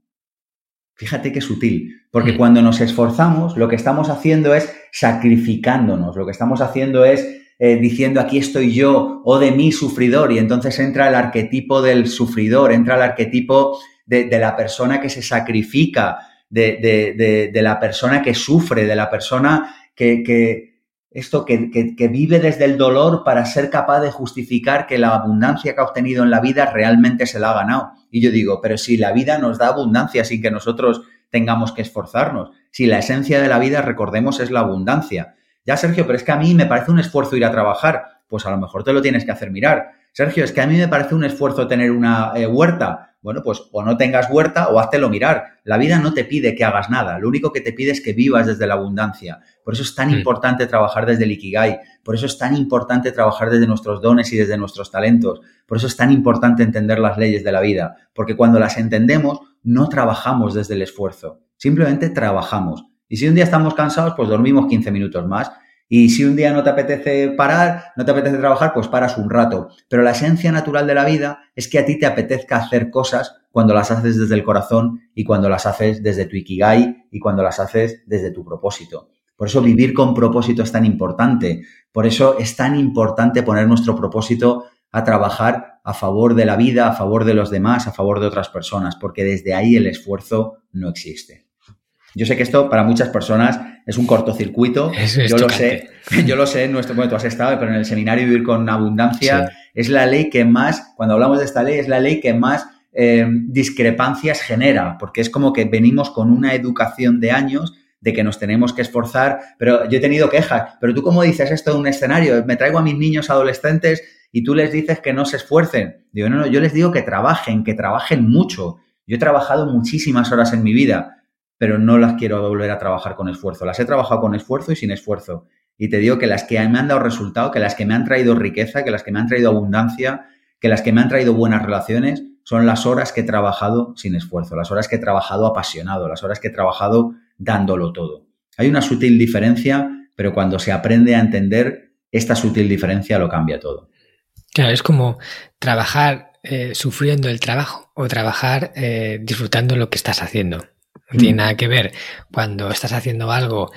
Fíjate qué sutil, porque mm. cuando nos esforzamos, lo que estamos haciendo es sacrificándonos, lo que estamos haciendo es eh, diciendo aquí estoy yo o de mí sufridor, y entonces entra el arquetipo del sufridor, entra el arquetipo de, la persona que se sacrifica, de, de, la persona que sufre, de la persona que, que esto que, que, vive desde el dolor para ser capaz de justificar que la abundancia que ha obtenido en la vida realmente se la ha ganado. Y yo digo, pero si la vida nos da abundancia sin que nosotros tengamos que esforzarnos, si la esencia de la vida, recordemos, es la abundancia. Ya, Sergio, pero es que a mí me parece un esfuerzo ir a trabajar. Pues a lo mejor te lo tienes que hacer mirar. Sergio, es que a mí me parece un esfuerzo tener una eh, huerta. Bueno, pues o no tengas huerta o háztelo mirar. La vida no te pide que hagas nada, lo único que te pide es que vivas desde la abundancia. Por eso es tan mm. importante trabajar desde el Ikigai, por eso es tan importante trabajar desde nuestros dones y desde nuestros talentos, por eso es tan importante entender las leyes de la vida, porque cuando las entendemos no trabajamos desde el esfuerzo, simplemente trabajamos. Y si un día estamos cansados, pues dormimos 15 minutos más y si un día no te apetece parar, no te apetece trabajar, pues paras un rato. Pero la esencia natural de la vida es que a ti te apetezca hacer cosas cuando las haces desde el corazón y cuando las haces desde tu ikigai y cuando las haces desde tu propósito. Por eso vivir con propósito es tan importante. Por eso es tan importante poner nuestro propósito a trabajar a favor de la vida, a favor de los demás, a favor de otras personas, porque desde ahí el esfuerzo no existe. Yo sé que esto para muchas personas es un cortocircuito. [laughs] yo lo sé, yo lo sé en nuestro momento, tú has estado, pero en el seminario Vivir con Abundancia es la ley que más, cuando hablamos de esta ley, es la ley que más eh, discrepancias genera, porque es como que venimos con una educación de años de que nos tenemos que esforzar, pero yo he tenido quejas, pero tú cómo dices esto en un escenario, me traigo a mis niños adolescentes y tú les dices que no se esfuercen. Digo, no, no, yo les digo que trabajen, que trabajen mucho. Yo he trabajado muchísimas horas en mi vida, pero no las quiero volver a trabajar con esfuerzo. Las he trabajado con esfuerzo y sin esfuerzo. Y te digo que las que me han dado resultado, que las que me han traído riqueza, que las que me han traído abundancia, que las que me han traído buenas relaciones, son las horas que he trabajado sin esfuerzo, las horas que he trabajado apasionado, las horas que he trabajado dándolo todo. Hay una sutil diferencia, pero cuando se aprende a entender esta sutil diferencia lo cambia todo. Claro, es como trabajar eh, sufriendo el trabajo o trabajar eh, disfrutando lo que estás haciendo. No tiene nada que ver cuando estás haciendo algo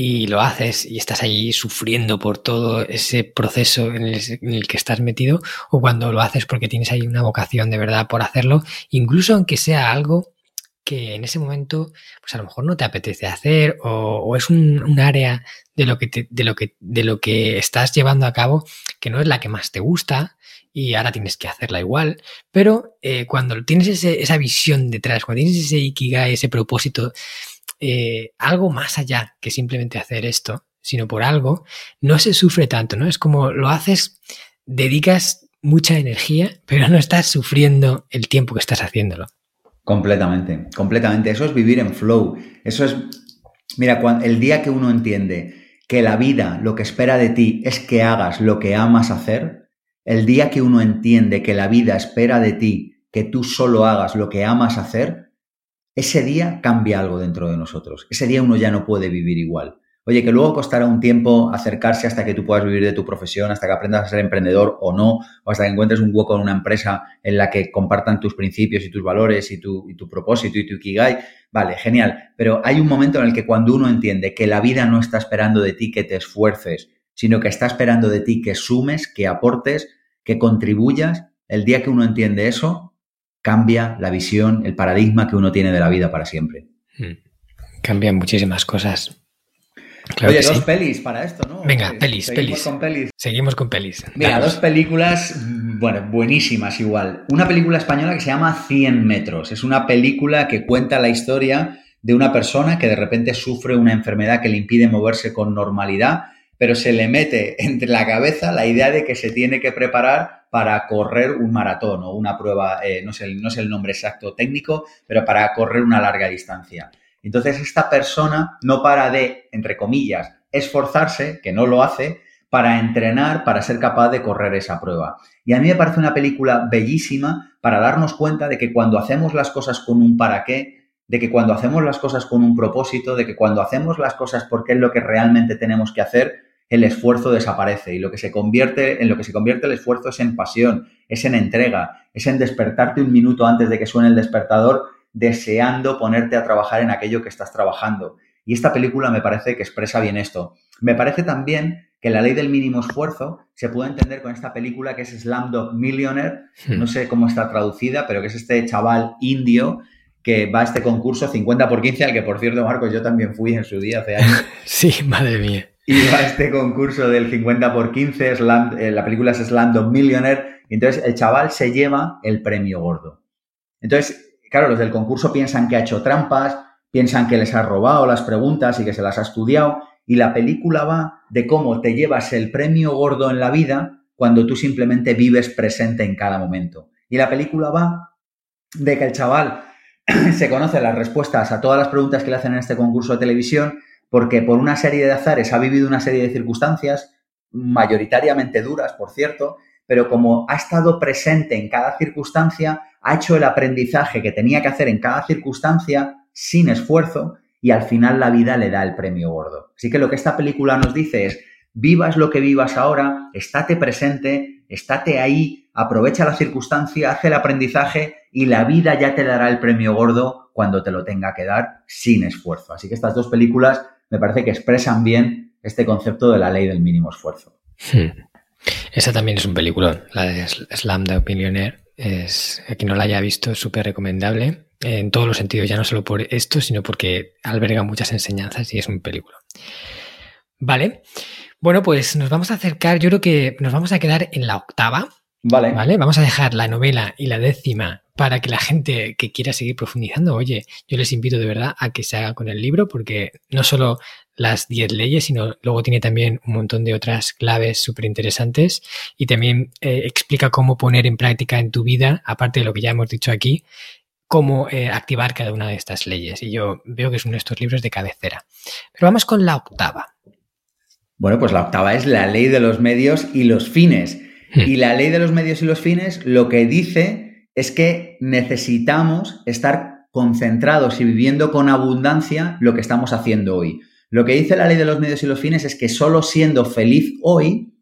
y lo haces y estás ahí sufriendo por todo ese proceso en el, que estás metido o cuando lo haces porque tienes ahí una vocación de verdad por hacerlo, incluso aunque sea algo que en ese momento pues a lo mejor no te apetece hacer o, es un, área de lo, que de, lo que, de lo que estás llevando a cabo que no es la que más te gusta y ahora tienes que hacerla igual. Pero eh, cuando tienes esa visión detrás, cuando tienes ese ikigai, ese propósito, eh, algo más allá que simplemente hacer esto, sino por algo, no se sufre tanto, ¿no? Es como lo haces, dedicas mucha energía, pero no estás sufriendo el tiempo que estás haciéndolo. Completamente, completamente. Eso es vivir en flow. Eso es, mira, el día que uno entiende que la vida lo que espera de ti es que hagas lo que amas hacer, el día que uno entiende que la vida espera de ti que tú solo hagas lo que amas hacer, ese día cambia algo dentro de nosotros. Ese día uno ya no puede vivir igual. Oye, que luego costará un tiempo acercarse hasta que tú puedas vivir de tu profesión, hasta que aprendas a ser emprendedor o no, o hasta que encuentres un hueco en una empresa en la que compartan tus principios y tus valores y tu, propósito y tu ikigai. Vale, genial. Pero hay un momento en el que cuando uno entiende que la vida no está esperando de ti que te esfuerces, sino que está esperando de ti que sumes, que aportes, que contribuyas, el día que uno entiende eso, cambia la visión, el paradigma que uno tiene de la vida para siempre. Hmm. Cambian muchísimas cosas. Oye, dos pelis para esto, ¿no? Venga, pelis, Seguimos Con pelis. Seguimos con pelis. Mira, dos películas, bueno, buenísimas igual. Una película española que se llama 100 metros. Es una película que cuenta la historia de una persona que de repente sufre una enfermedad que le impide moverse con normalidad, pero se le mete entre la cabeza la idea de que se tiene que preparar para correr un maratón o una prueba, eh, no, sé, no sé el nombre exacto técnico, pero para correr una larga distancia. Entonces, esta persona no para de, entre comillas, esforzarse, que no lo hace, para entrenar, para ser capaz de correr esa prueba. Y a mí me parece una película bellísima para darnos cuenta de que cuando hacemos las cosas con un para qué, de que cuando hacemos las cosas con un propósito, de que cuando hacemos las cosas porque es lo que realmente tenemos que hacer, el esfuerzo desaparece y lo que se convierte en lo que se convierte el esfuerzo es en pasión, es en entrega, es en despertarte un minuto antes de que suene el despertador deseando ponerte a trabajar en aquello que estás trabajando. Y esta película me parece que expresa bien esto. Me parece también que la ley del mínimo esfuerzo se puede entender con esta película que es Slamdog Millionaire, hmm. no sé cómo está traducida, pero que es este chaval indio que va a este concurso 50 por 15, al que por cierto, Marcos, yo también fui en su día hace años. [laughs] Sí, madre mía. Y va a este concurso del 50 por 15, eh, la película es Slamdog Millionaire, y entonces el chaval se lleva el premio gordo. Entonces, claro, los del concurso piensan que ha hecho trampas, piensan que les ha robado las preguntas y que se las ha estudiado. Y la película va de cómo te llevas el premio gordo en la vida cuando tú simplemente vives presente en cada momento. Y la película va de que el chaval [clears throat] se conoce las respuestas a todas las preguntas que le hacen en este concurso de televisión porque por una serie de azares ha vivido una serie de circunstancias, mayoritariamente duras, por cierto, pero como ha estado presente en cada circunstancia, ha hecho el aprendizaje que tenía que hacer en cada circunstancia sin esfuerzo y al final la vida le da el premio gordo. Así que lo que esta película nos dice es, vivas lo que vivas ahora, estate presente, estate ahí, aprovecha la circunstancia, hace el aprendizaje y la vida ya te dará el premio gordo cuando te lo tenga que dar sin esfuerzo. Así que estas dos películas me parece que expresan bien este concepto de la ley del mínimo esfuerzo. Hmm. Esa también es un peliculón, la de Slam de Millionaire. Es, a quien no la haya visto, es súper recomendable en todos los sentidos, ya no solo por esto, sino porque alberga muchas enseñanzas y es un película. Vale. Bueno, pues nos vamos a acercar, yo creo que nos vamos a quedar en la octava. Vale. Vale, vamos a dejar la novela y la décima para que la gente que quiera seguir profundizando, oye, yo les invito de verdad a que se haga con el libro porque no solo las 10 leyes, sino luego tiene también un montón de otras claves súper interesantes y también eh, explica cómo poner en práctica en tu vida, aparte de lo que ya hemos dicho aquí, cómo eh, activar cada una de estas leyes. Y yo veo que es uno de estos libros de cabecera. Pero vamos con la octava. Bueno, pues la octava es la ley de los medios y los fines. Hmm. Y la ley de los medios y los fines lo que dice es que necesitamos estar concentrados y viviendo con abundancia lo que estamos haciendo hoy. Lo que dice la ley de los medios y los fines es que solo siendo feliz hoy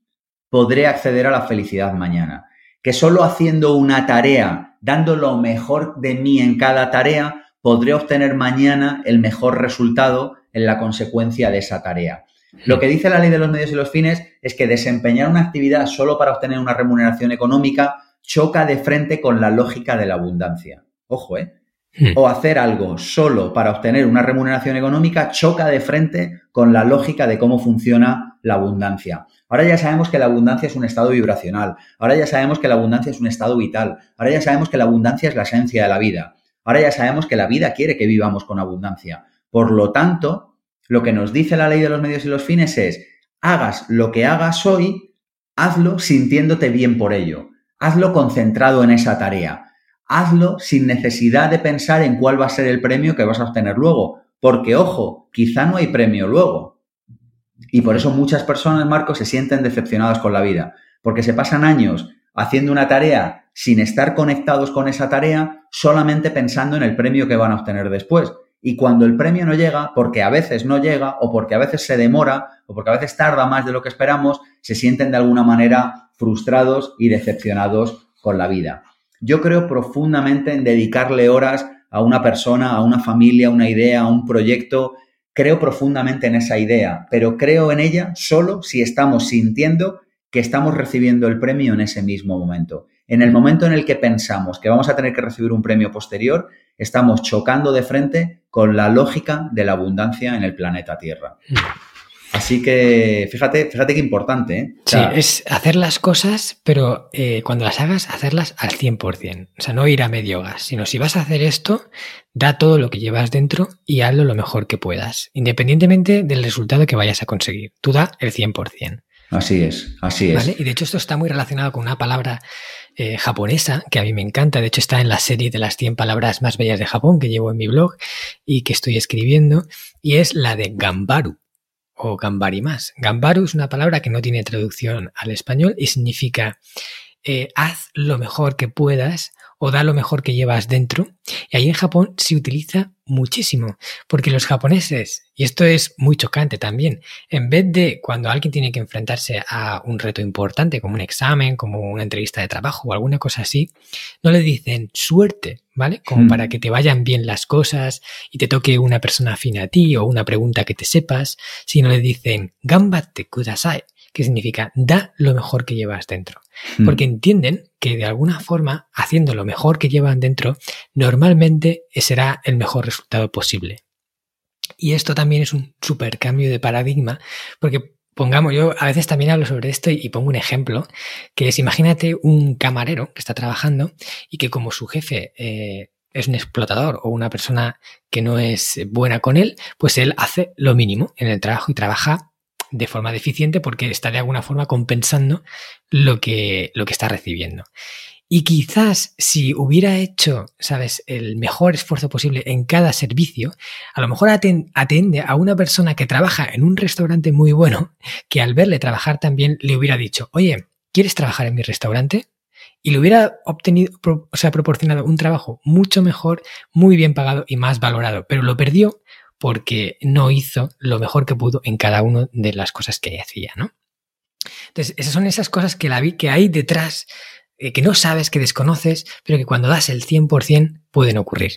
podré acceder a la felicidad mañana. Que solo haciendo una tarea, dando lo mejor de mí en cada tarea, podré obtener mañana el mejor resultado en la consecuencia de esa tarea. Lo que dice la ley de los medios y los fines es que desempeñar una actividad solo para obtener una remuneración económica choca de frente con la lógica de la abundancia. Ojo, ¿eh? Hmm. o hacer algo solo para obtener una remuneración económica choca de frente con la lógica de cómo funciona la abundancia. Ahora ya sabemos que la abundancia es un estado vibracional, ahora ya sabemos que la abundancia es un estado vital, ahora ya sabemos que la abundancia es la esencia de la vida, ahora ya sabemos que la vida quiere que vivamos con abundancia. Por lo tanto, lo que nos dice la ley de los medios y los fines es, hagas lo que hagas hoy, hazlo sintiéndote bien por ello, hazlo concentrado en esa tarea hazlo sin necesidad de pensar en cuál va a ser el premio que vas a obtener luego. Porque, ojo, quizá no hay premio luego. Y por eso muchas personas, Marcos, se sienten decepcionadas con la vida. Porque se pasan años haciendo una tarea sin estar conectados con esa tarea, solamente pensando en el premio que van a obtener después. Y cuando el premio no llega, porque a veces no llega o porque a veces se demora o porque a veces tarda más de lo que esperamos, se sienten de alguna manera frustrados y decepcionados con la vida. Yo creo profundamente en dedicarle horas a una persona, a una familia, a una idea, a un proyecto. Creo profundamente en esa idea, pero creo en ella solo si estamos sintiendo que estamos recibiendo el premio en ese mismo momento. En el momento en el que pensamos que vamos a tener que recibir un premio posterior, estamos chocando de frente con la lógica de la abundancia en el planeta Tierra. Así que fíjate, fíjate qué importante. ¿eh? sí, es hacer las cosas, pero eh, cuando las hagas, hacerlas al 100%. O sea, no ir a medio gas, sino si vas a hacer esto, da todo lo que llevas dentro y hazlo lo mejor que puedas, independientemente del resultado que vayas a conseguir. Tú da el 100%. Así es, así es. Y de hecho esto está muy relacionado con una palabra eh, japonesa que a mí me encanta. De hecho está en la serie de las 100 palabras más bellas de Japón que llevo en mi blog y que estoy escribiendo. Y es la de Gambaru o Gambari más. Gambaru es una palabra que no tiene traducción al español y significa eh, haz lo mejor que puedas o da lo mejor que llevas dentro. Y ahí en Japón se utiliza muchísimo, porque los japoneses, y esto es muy chocante también, en vez de cuando alguien tiene que enfrentarse a un reto importante, como un examen, como una entrevista de trabajo o alguna cosa así, no le dicen suerte, ¿vale? Como hmm. para que te vayan bien las cosas y te toque una persona afín a ti o una pregunta que te sepas, sino le dicen gambate kudasai, que significa da lo mejor que llevas dentro. Hmm. Porque entienden que de alguna forma, haciendo lo mejor que llevan dentro, normalmente será el mejor resultado posible. Y esto también es un super cambio de paradigma, porque pongamos, yo a veces también hablo sobre esto y pongo un ejemplo, que es imagínate un camarero que está trabajando y que como su jefe eh, es un explotador o una persona que no es buena con él, pues él hace lo mínimo en el trabajo y trabaja de forma deficiente porque está de alguna forma compensando lo que, lo que está recibiendo. Y quizás si hubiera hecho, sabes, el mejor esfuerzo posible en cada servicio, a lo mejor atiende a una persona que trabaja en un restaurante muy bueno, que al verle trabajar también le hubiera dicho, oye, ¿quieres trabajar en mi restaurante? Y le hubiera obtenido, o sea, proporcionado un trabajo mucho mejor, muy bien pagado y más valorado, pero lo perdió porque no hizo lo mejor que pudo en cada una de las cosas que hacía, ¿no? Entonces, esas son esas cosas que, la vi, que hay detrás, eh, que no sabes, que desconoces, pero que cuando das el 100% pueden ocurrir.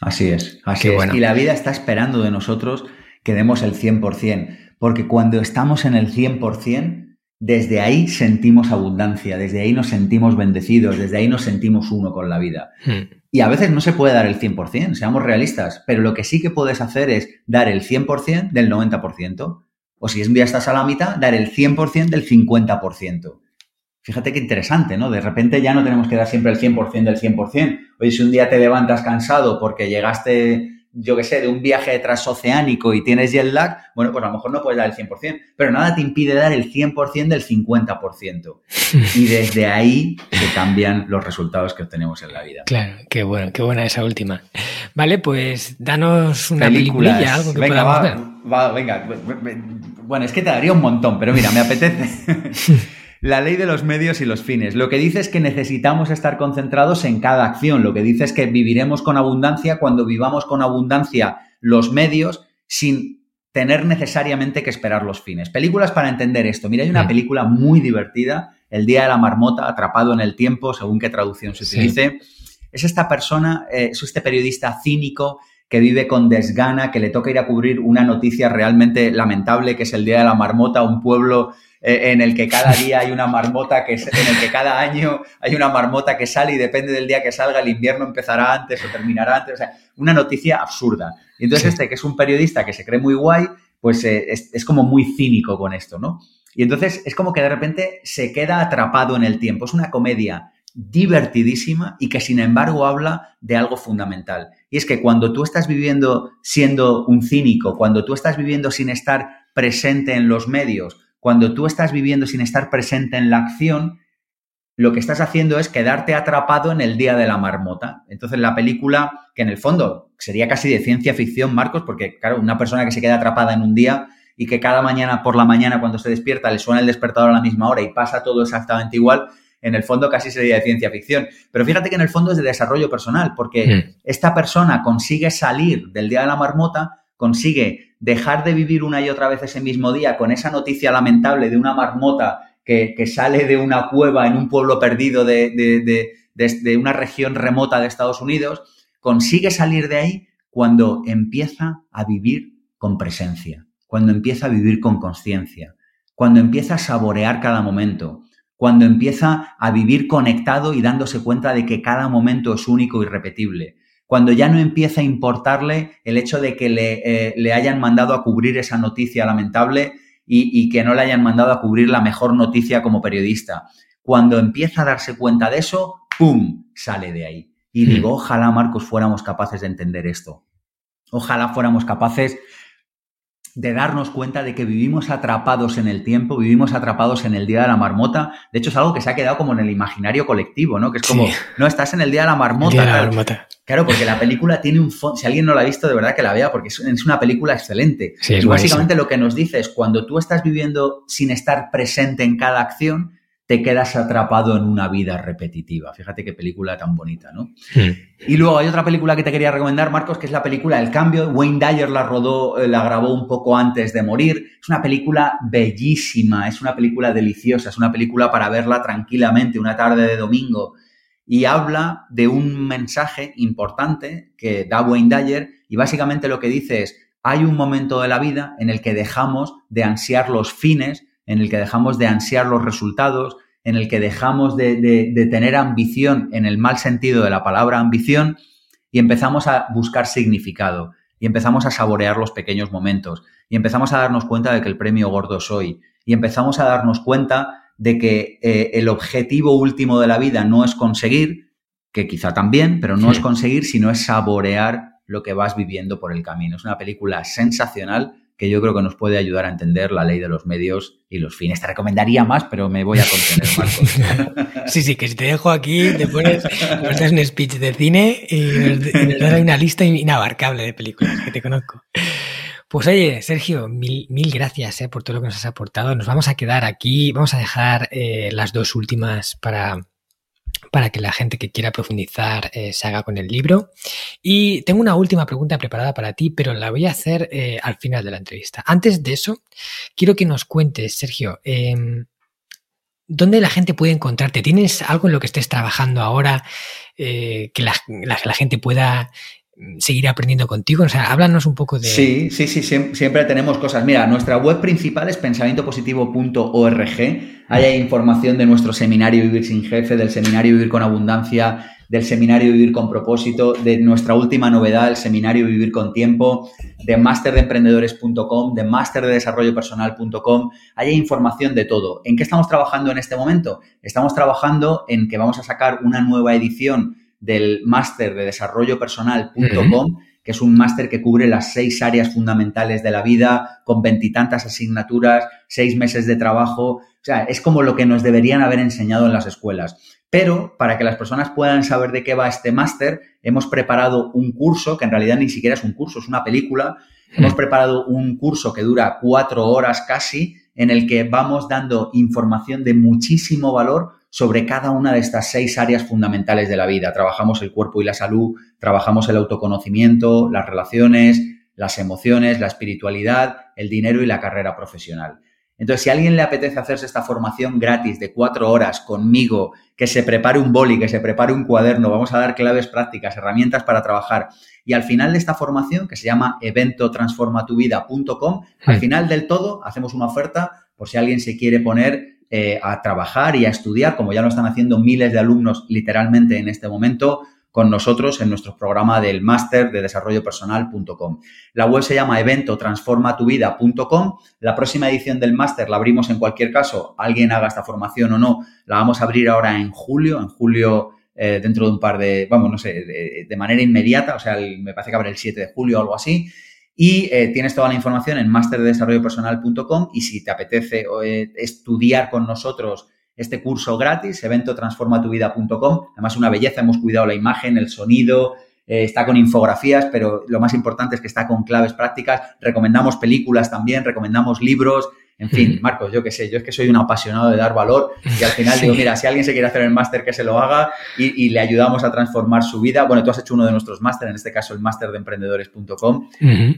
Así es, así es. Y la vida está esperando de nosotros que demos el 100%, porque cuando estamos en el 100%, desde ahí sentimos abundancia, desde ahí nos sentimos bendecidos, desde ahí nos sentimos uno con la vida. Hmm. Y a veces no se puede dar el 100%, seamos realistas, pero lo que sí que puedes hacer es dar el 100% del 90%. O si es un día estás a la mitad, dar el 100% del 50%. Fíjate qué interesante, ¿no? De repente ya no tenemos que dar siempre el 100% del 100%. Oye, si un día te levantas cansado porque llegaste yo qué sé, de un viaje transoceánico y tienes jet lag, bueno, pues a lo mejor no puedes dar el 100%, pero nada te impide dar el 100% del 50%. Y desde ahí se cambian los resultados que obtenemos en la vida. Claro, qué bueno, qué buena esa última. Vale, pues danos una película, algo que venga, va, ver. Va, venga, bueno, es que te daría un montón, pero mira, me apetece. [laughs] La ley de los medios y los fines. Lo que dice es que necesitamos estar concentrados en cada acción. Lo que dice es que viviremos con abundancia cuando vivamos con abundancia los medios sin tener necesariamente que esperar los fines. Películas para entender esto. Mira, hay una película muy divertida, El Día de la Marmota, atrapado en el tiempo, según qué traducción se utilice. Es esta persona, eh, es este periodista cínico que vive con desgana, que le toca ir a cubrir una noticia realmente lamentable, que es el Día de la Marmota, un pueblo en el que cada día hay una marmota que en el que cada año hay una marmota que sale y depende del día que salga el invierno empezará antes o terminará antes, o sea, una noticia absurda. Y entonces este que es un periodista que se cree muy guay, pues eh, es, como muy cínico con esto, ¿no? Y entonces es como que de repente se queda atrapado en el tiempo. Es una comedia divertidísima y que sin embargo habla de algo fundamental. Y es que cuando tú estás viviendo siendo un cínico, cuando tú estás viviendo sin estar presente en los medios, cuando tú estás viviendo sin estar presente en la acción, lo que estás haciendo es quedarte atrapado en el día de la marmota. Entonces la película, que en el fondo sería casi de ciencia ficción, Marcos, porque claro, una persona que se queda atrapada en un día y que cada mañana por la mañana cuando se despierta le suena el despertador a la misma hora y pasa todo exactamente igual, en el fondo casi sería de ciencia ficción. Pero fíjate que en el fondo es de desarrollo personal, porque hmm. esta persona consigue salir del día de la marmota, consigue dejar de vivir una y otra vez ese mismo día con esa noticia lamentable de una marmota que, sale de una cueva en un pueblo perdido de, de una región remota de Estados Unidos, consigue salir de ahí cuando empieza a vivir con presencia, cuando empieza a vivir con conciencia, cuando empieza a saborear cada momento, cuando empieza a vivir conectado y dándose cuenta de que cada momento es único y repetible, cuando ya no empieza a importarle el hecho de que le, eh, le hayan mandado a cubrir esa noticia lamentable y, y, que no le hayan mandado a cubrir la mejor noticia como periodista. Cuando empieza a darse cuenta de eso, ¡pum!, sale de ahí. Y hmm. digo, ojalá, Marcos, fuéramos capaces de entender esto. Ojalá fuéramos capaces de darnos cuenta de que vivimos atrapados en el tiempo, vivimos atrapados en el día de la marmota. De hecho, es algo que se ha quedado como en el imaginario colectivo, ¿no? Que es como, no, estás en el día de la marmota. Claro, porque la película tiene un fondo. Si alguien no la ha visto, de verdad que la vea, porque es una película excelente. y básicamente lo que nos dice es cuando tú estás viviendo sin estar presente en cada acción, te quedas atrapado en una vida repetitiva. Fíjate qué película tan bonita, ¿no? Hmm. Y luego hay otra película que te quería recomendar, Marcos, que es la película El Cambio. Wayne Dyer la rodó, eh, la grabó un poco antes de morir. Es una película bellísima, es una película deliciosa, es una película para verla tranquilamente una tarde de domingo. Y habla de un mensaje importante que da Wayne Dyer y básicamente lo que dice es, hay un momento de la vida en el que dejamos de ansiar los fines en el que dejamos de ansiar los resultados, en el que dejamos de, tener ambición en el mal sentido de la palabra ambición y empezamos a buscar significado y empezamos a saborear los pequeños momentos y empezamos a darnos cuenta de que el premio gordo soy y empezamos a darnos cuenta de que eh, el objetivo último de la vida no es conseguir, que quizá también, pero no es conseguir, sino es saborear lo que vas viviendo por el camino. Es una película sensacional que yo creo que nos puede ayudar a entender la ley de los medios y los fines. Te recomendaría más, pero me voy a contener, Marcos. [laughs] Sí, sí, que si te dejo aquí, te pones, nos das un speech de cine y nos, das una lista inabarcable de películas que te conozco. Pues oye, Sergio, mil, mil gracias eh, por todo lo que nos has aportado. Nos vamos a quedar aquí, vamos a dejar eh, las dos últimas para, para que la gente que quiera profundizar eh, se haga con el libro. Y tengo una última pregunta preparada para ti, pero la voy a hacer eh, al final de la entrevista. Antes de eso, quiero que nos cuentes, Sergio, em, ¿dónde la gente puede encontrarte? ¿Tienes algo en lo que estés trabajando ahora eh, que la, gente pueda seguir aprendiendo contigo? O sea, háblanos un poco de... Sí, sí, sí, siempre, tenemos cosas. Mira, nuestra web principal es pensamientopositivo.org. Ahí hay información de nuestro seminario Vivir sin Jefe, del seminario Vivir con Abundancia, del seminario Vivir con Propósito, de nuestra última novedad, el seminario Vivir con Tiempo, de masterdeemprendedores.com, de masterdedesarrollopersonal.com. Ahí hay información de todo. ¿En qué estamos trabajando en este momento? Estamos trabajando en que vamos a sacar una nueva edición del máster de desarrollo personal.com, que es un máster que cubre las seis áreas fundamentales de la vida, con veintitantas asignaturas, seis meses de trabajo. O sea, es como lo que nos deberían haber enseñado en las escuelas. Pero para que las personas puedan saber de qué va este máster, hemos preparado un curso, que en realidad ni siquiera es un curso, es una película. Hemos preparado un curso que dura cuatro horas casi, en el que vamos dando información de muchísimo valor sobre cada una de estas seis áreas fundamentales de la vida. Trabajamos el cuerpo y la salud, trabajamos el autoconocimiento, las relaciones, las emociones, la espiritualidad, el dinero y la carrera profesional. Entonces, si a alguien le apetece hacerse esta formación gratis de cuatro horas conmigo, que se prepare un boli, que se prepare un cuaderno, vamos a dar claves prácticas, herramientas para trabajar. Y al final de esta formación, que se llama eventotransformatuvida.com, al hmm. final del todo hacemos una oferta por si alguien se quiere poner eh, a trabajar y a estudiar, como ya lo están haciendo miles de alumnos literalmente en este momento, con nosotros en nuestro programa del máster de desarrollo personal.com. La web se llama eventotransformatuvida.com. La próxima edición del máster la abrimos en cualquier caso, alguien haga esta formación o no, la vamos a abrir ahora en julio, en julio eh, dentro de un par de, vamos, no sé, de, de manera inmediata, o sea, me parece que abre el 7 de julio o algo así. Y eh, tienes toda la información en masterdesarrollopersonal.com y si te apetece eh, estudiar con nosotros este curso gratis, eventotransformatuvida.com. Además, una belleza, hemos cuidado la imagen, el sonido, eh, está con infografías, pero lo más importante es que está con claves prácticas. Recomendamos películas también, recomendamos libros. En fin, Marcos, yo qué sé, yo es que soy un apasionado de dar valor y al final digo, mira, si alguien se quiere hacer el máster, que se lo haga y, le ayudamos a transformar su vida. Bueno, tú has hecho uno de nuestros máster, en este caso el máster de emprendedores.com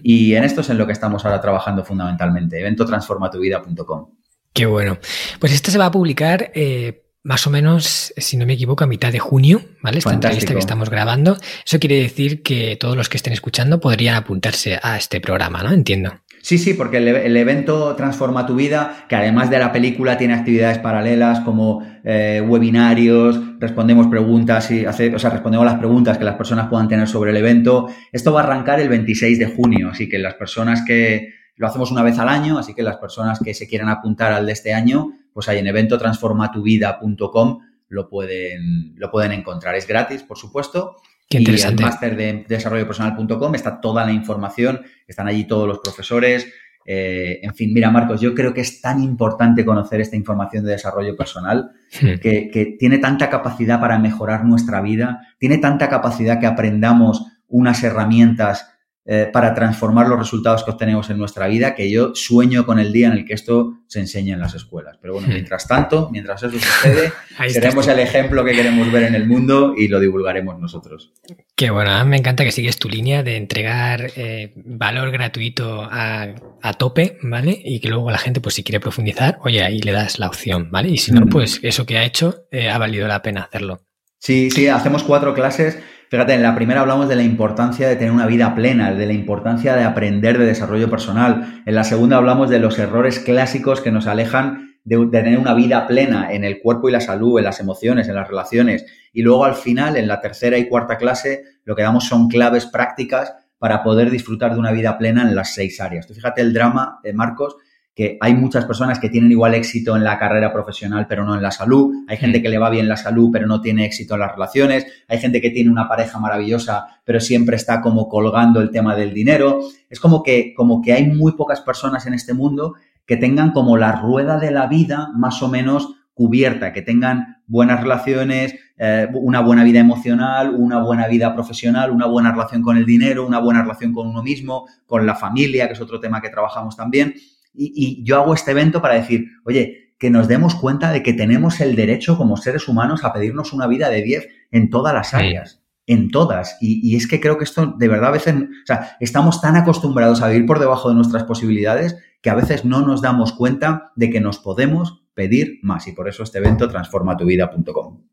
y en esto es en lo que estamos ahora trabajando fundamentalmente, eventotransformatuvida.com. Qué bueno. Pues esto se va a publicar eh, más o menos, si no me equivoco, a mitad de junio, ¿vale? Esta entrevista que estamos grabando. Eso quiere decir que todos los que estén escuchando podrían apuntarse a este programa, ¿no? Entiendo. Sí, sí, porque el, evento Transforma tu vida, que además de la película tiene actividades paralelas como eh, webinarios, respondemos preguntas y hace, o sea, respondemos las preguntas que las personas puedan tener sobre el evento. Esto va a arrancar el 26 de junio, así que las personas que lo hacemos una vez al año, así que las personas que se quieran apuntar al de este año, pues ahí en eventotransformatuvida.com lo pueden, lo pueden encontrar. Es gratis, por supuesto. Qué interesante. Y el máster de desarrollopersonal.com está toda la información, están allí todos los profesores. Eh, en fin, mira, Marcos, yo creo que es tan importante conocer esta información de desarrollo personal, que, que tiene tanta capacidad para mejorar nuestra vida, tiene tanta capacidad que aprendamos unas herramientas eh, para transformar los resultados que obtenemos en nuestra vida, que yo sueño con el día en el que esto se enseñe en las escuelas. Pero bueno, mientras tanto, mientras eso sucede, [laughs] seremos el ejemplo que queremos ver en el mundo y lo divulgaremos nosotros. Qué bueno, me encanta que sigues tu línea de entregar eh, valor gratuito a, tope, ¿vale? Y que luego la gente, pues si quiere profundizar, oye, ahí le das la opción, ¿vale? Y si no, pues eso que ha hecho eh, ha valido la pena hacerlo. Sí, sí, hacemos cuatro clases Fíjate, en la primera hablamos de la importancia de tener una vida plena, de la importancia de aprender de desarrollo personal. En la segunda hablamos de los errores clásicos que nos alejan de, tener una vida plena en el cuerpo y la salud, en las emociones, en las relaciones. Y luego al final, en la tercera y cuarta clase, lo que damos son claves prácticas para poder disfrutar de una vida plena en las seis áreas. Tú fíjate el drama, de Marcos, que hay muchas personas que tienen igual éxito en la carrera profesional, pero no en la salud. Hay gente mm. que le va bien la salud, pero no tiene éxito en las relaciones. Hay gente que tiene una pareja maravillosa, pero siempre está como colgando el tema del dinero. Es como que, como que hay muy pocas personas en este mundo que tengan como la rueda de la vida más o menos cubierta, que tengan buenas relaciones, eh, una buena vida emocional, una buena vida profesional, una buena relación con el dinero, una buena relación con uno mismo, con la familia, que es otro tema que trabajamos también. Y, yo hago este evento para decir, oye, que nos demos cuenta de que tenemos el derecho como seres humanos a pedirnos una vida de 10 en todas las áreas. En todas. Y, es que creo que esto de verdad a veces, o sea, estamos tan acostumbrados a vivir por debajo de nuestras posibilidades que a veces no nos damos cuenta de que nos podemos pedir más. Y por eso este evento transformatuvida.com.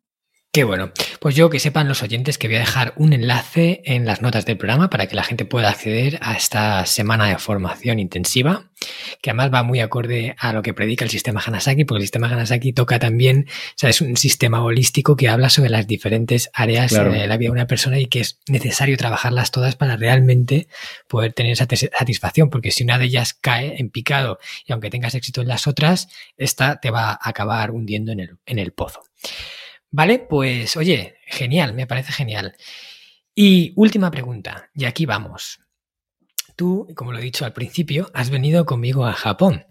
Qué bueno. Pues yo que sepan los oyentes que voy a dejar un enlace en las notas del programa para que la gente pueda acceder a esta semana de formación intensiva, que además va muy acorde a lo que predica el sistema Hanasaki, porque el sistema Hanasaki toca también, o sea, es un sistema holístico que habla sobre las diferentes áreas de la vida de una persona y que es necesario trabajarlas todas para realmente poder tener esa satisfacción, porque si una de ellas cae en picado y aunque tengas éxito en las otras, esta te va a acabar hundiendo en el, en el pozo. Vale, pues oye, genial, me parece genial. Y última pregunta, y aquí vamos tú, como lo he dicho al principio, has venido conmigo a Japón.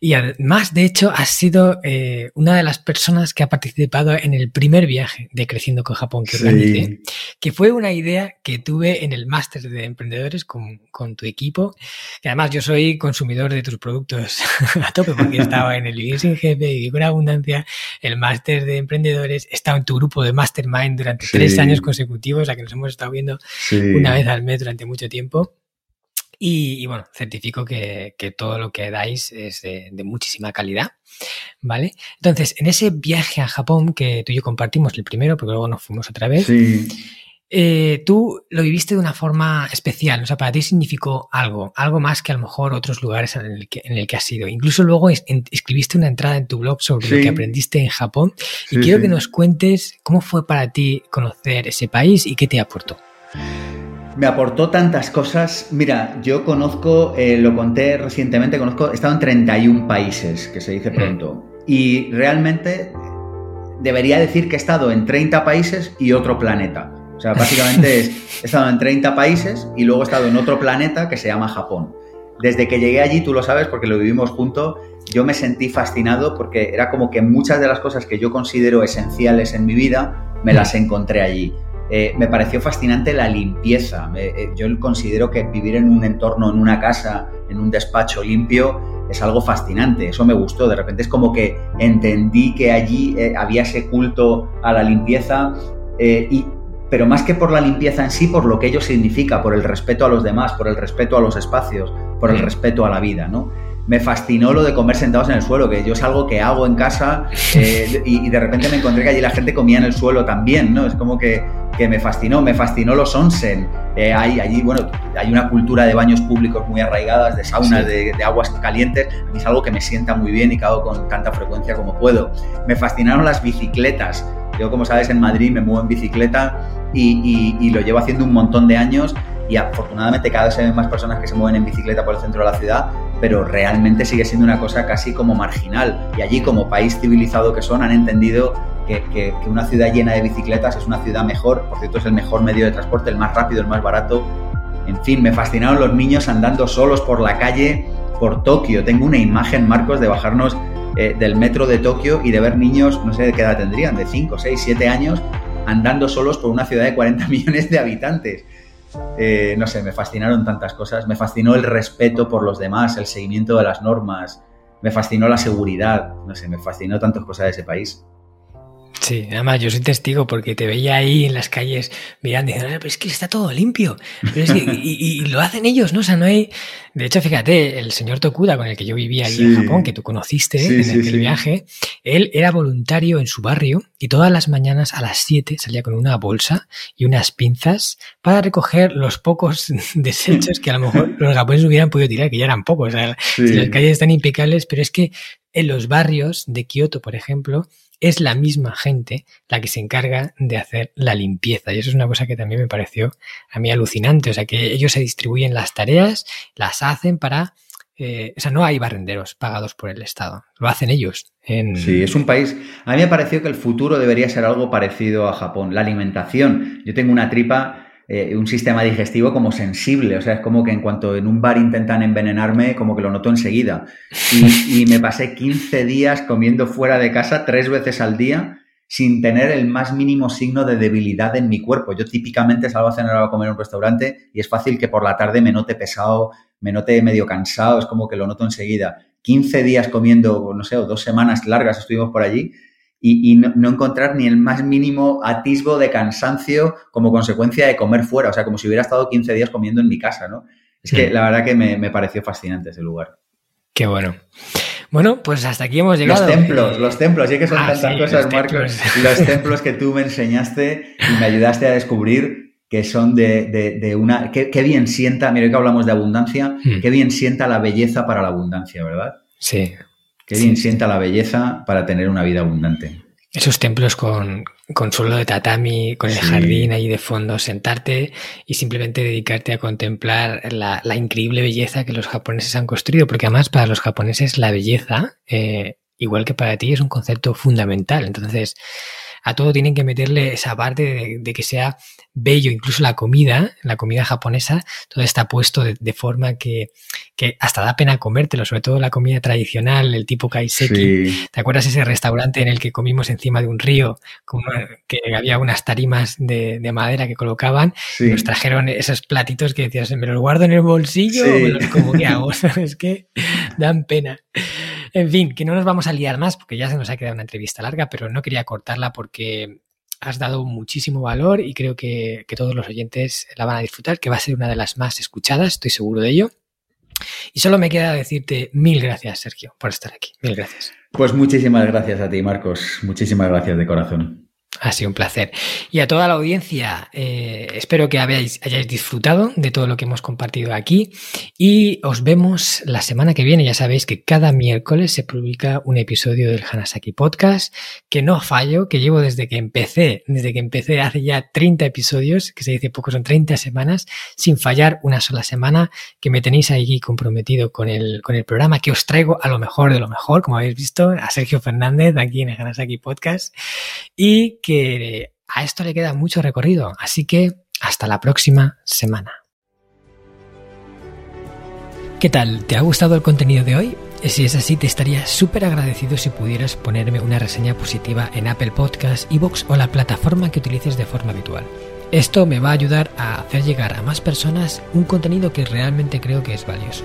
Y además, de hecho, has sido eh, una de las personas que ha participado en el primer viaje de Creciendo con Japón que organicé, que fue una idea que tuve en el máster de emprendedores con, tu equipo. Y además, yo soy consumidor de tus productos [laughs] a tope porque estaba en el Vivir sin Jefe, y con Abundancia, el máster de emprendedores, he estado en tu grupo de Mastermind durante tres años consecutivos, a que nos hemos estado viendo una vez al mes durante mucho tiempo. Y, bueno, certifico que, todo lo que dais es de, muchísima calidad, ¿vale? Entonces, en ese viaje a Japón que tú y yo compartimos el primero, porque luego nos fuimos otra vez, eh, tú lo viviste de una forma especial, o sea, para ti significó algo, algo más que a lo mejor otros lugares en el que, en el que has ido. Incluso luego escribiste una entrada en tu blog sobre lo que aprendiste en Japón y quiero que nos cuentes cómo fue para ti conocer ese país y qué te aportó. Me aportó tantas cosas. Mira, yo conozco, eh, lo conté recientemente, conozco, he estado en 31 países, que se dice pronto. Y realmente debería decir que he estado en 30 países y otro planeta. O sea, básicamente [laughs] he estado en 30 países y luego he estado en otro planeta que se llama Japón. Desde que llegué allí, tú lo sabes porque lo vivimos juntos, yo me sentí fascinado porque era como que muchas de las cosas que yo considero esenciales en mi vida me las encontré allí. Eh, me pareció fascinante la limpieza. Eh, yo considero que vivir en un entorno, en una casa, en un despacho limpio, es algo fascinante, eso me gustó, de repente es como que entendí que allí eh, había ese culto a la limpieza eh, y pero más que por la limpieza en sí, por lo que ello significa, por el respeto a los demás, por el respeto a los espacios, por el respeto a la vida, ¿no? Me fascinó lo de comer sentados en el suelo, que yo es algo que hago en casa eh, [laughs] y, de repente me encontré que allí la gente comía en el suelo también, ¿no? Es como que, que me fascinó, me fascinó los onsen. Eh, hay, allí, bueno, hay una cultura de baños públicos muy arraigadas, de saunas, de, aguas calientes. A mí es algo que me sienta muy bien y que hago con tanta frecuencia como puedo. Me fascinaron las bicicletas. Yo, como sabes, en Madrid me muevo en bicicleta y, y lo llevo haciendo un montón de años y afortunadamente cada vez hay más personas que se mueven en bicicleta por el centro de la ciudad, pero realmente sigue siendo una cosa casi como marginal. Y allí, como país civilizado que son, han entendido que, una ciudad llena de bicicletas es una ciudad mejor, por cierto es el mejor medio de transporte, el más rápido, el más barato. En fin, me fascinaron los niños andando solos por la calle por Tokio. Tengo una imagen, Marcos, de bajarnos eh, del metro de Tokio y de ver niños, no sé de qué edad tendrían, de 5, 6, 7 años, andando solos por una ciudad de 40 [laughs] millones de habitantes. Eh, no sé, me fascinaron tantas cosas. Me fascinó el respeto por los demás, el seguimiento de las normas, me fascinó la seguridad, no sé, me fascinó tantas cosas de ese país. Sí, además yo soy testigo porque te veía ahí en las calles mirando y diciendo, pero es que está todo limpio. y, lo hacen ellos, ¿no? O sea, no hay. De hecho, fíjate, el señor Tokuda con el que yo vivía ahí en Japón, que tú conociste en el viaje, él era voluntario en su barrio y todas las mañanas a las 7 salía con una bolsa y unas pinzas para recoger los pocos [laughs] desechos que a lo mejor los japoneses hubieran podido tirar, que ya eran pocos. O sea, las calles están impecables, pero es que en los barrios de Kioto, por ejemplo, es la misma gente la que se encarga de hacer la limpieza. Y eso es una cosa que también me pareció a mí alucinante. O sea, que ellos se distribuyen las tareas, las hacen para... Eh, o sea, no hay barrenderos pagados por el Estado, lo hacen ellos. Sí, es un país... A mí me pareció que el futuro debería ser algo parecido a Japón. La alimentación. Yo tengo una tripa eh, un sistema digestivo como sensible. O sea, es como que en cuanto en un bar intentan envenenarme, como que lo noto enseguida. Y, me pasé 15 días comiendo fuera de casa tres veces al día sin tener el más mínimo signo de debilidad en mi cuerpo. Yo típicamente salgo a cenar o a comer en un restaurante y es fácil que por la tarde me note pesado, me note medio cansado, es como que lo noto enseguida. 15 días comiendo, no sé, o dos semanas largas estuvimos por allí y, no, encontrar ni el más mínimo atisbo de cansancio como consecuencia de comer fuera, o sea, como si hubiera estado 15 días comiendo en mi casa, ¿no? Es que la verdad que me, pareció fascinante ese lugar. Qué bueno. Bueno, pues hasta aquí hemos llegado. Los templos, los templos, ya que son ah, tantas cosas, Marcos. [laughs] Los templos que tú me enseñaste y me ayudaste a descubrir que son de, una... Qué, bien sienta, mira que hablamos de abundancia, hmm. qué bien sienta la belleza para la abundancia, ¿verdad? Sí, Qué bien sienta la belleza para tener una vida abundante. Esos templos con, suelo de tatami, con el jardín ahí de fondo, sentarte y simplemente dedicarte a contemplar la, increíble belleza que los japoneses han construido, porque además para los japoneses la belleza, eh, igual que para ti, es un concepto fundamental. Entonces, a todo tienen que meterle esa parte de, que sea bello, incluso la comida, la comida japonesa, todo está puesto de, forma que, hasta da pena comértelo, sobre todo la comida tradicional, el tipo kaiseki. ¿Te acuerdas ese restaurante en el que comimos encima de un río, que había unas tarimas de, madera que colocaban y nos trajeron esos platitos que decías, ¿me los guardo en el bolsillo o me los como que hago? [laughs] es que dan pena. En fin, que no nos vamos a liar más porque ya se nos ha quedado una entrevista larga, pero no quería cortarla porque has dado muchísimo valor y creo que, todos los oyentes la van a disfrutar, que va a ser una de las más escuchadas, estoy seguro de ello. Y solo me queda decirte mil gracias, Sergio, por estar aquí. Mil gracias. Pues muchísimas gracias a ti, Marcos. Muchísimas gracias de corazón. Ha sido un placer. Y a toda la audiencia, eh, espero que hayáis disfrutado de todo lo que hemos compartido aquí y os vemos la semana que viene. Ya sabéis que cada miércoles se publica un episodio del Hanasaki Podcast, que no fallo, que llevo desde que empecé, desde que empecé hace ya 30 episodios, que se dice poco, son 30 semanas, sin fallar una sola semana, que me tenéis ahí comprometido con el, con el programa, que os traigo a lo mejor de lo mejor, como habéis visto, a Sergio Fernández aquí en el Hanasaki Podcast. Y que a esto le queda mucho recorrido, así que hasta la próxima semana. ¿Qué tal? ¿Te ha gustado el contenido de hoy? Si es así, te estaría súper agradecido si pudieras ponerme una reseña positiva en Apple Podcasts, Evox o la plataforma que utilices de forma habitual. Esto me va a ayudar a hacer llegar a más personas un contenido que realmente creo que es valioso.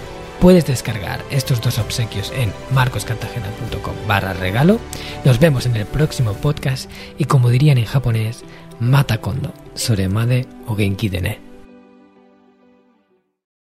Puedes descargar estos dos obsequios en marcoscartagena.com barra regalo. Nos vemos en el próximo podcast y como dirían en japonés, mata kondo, soremade o genki.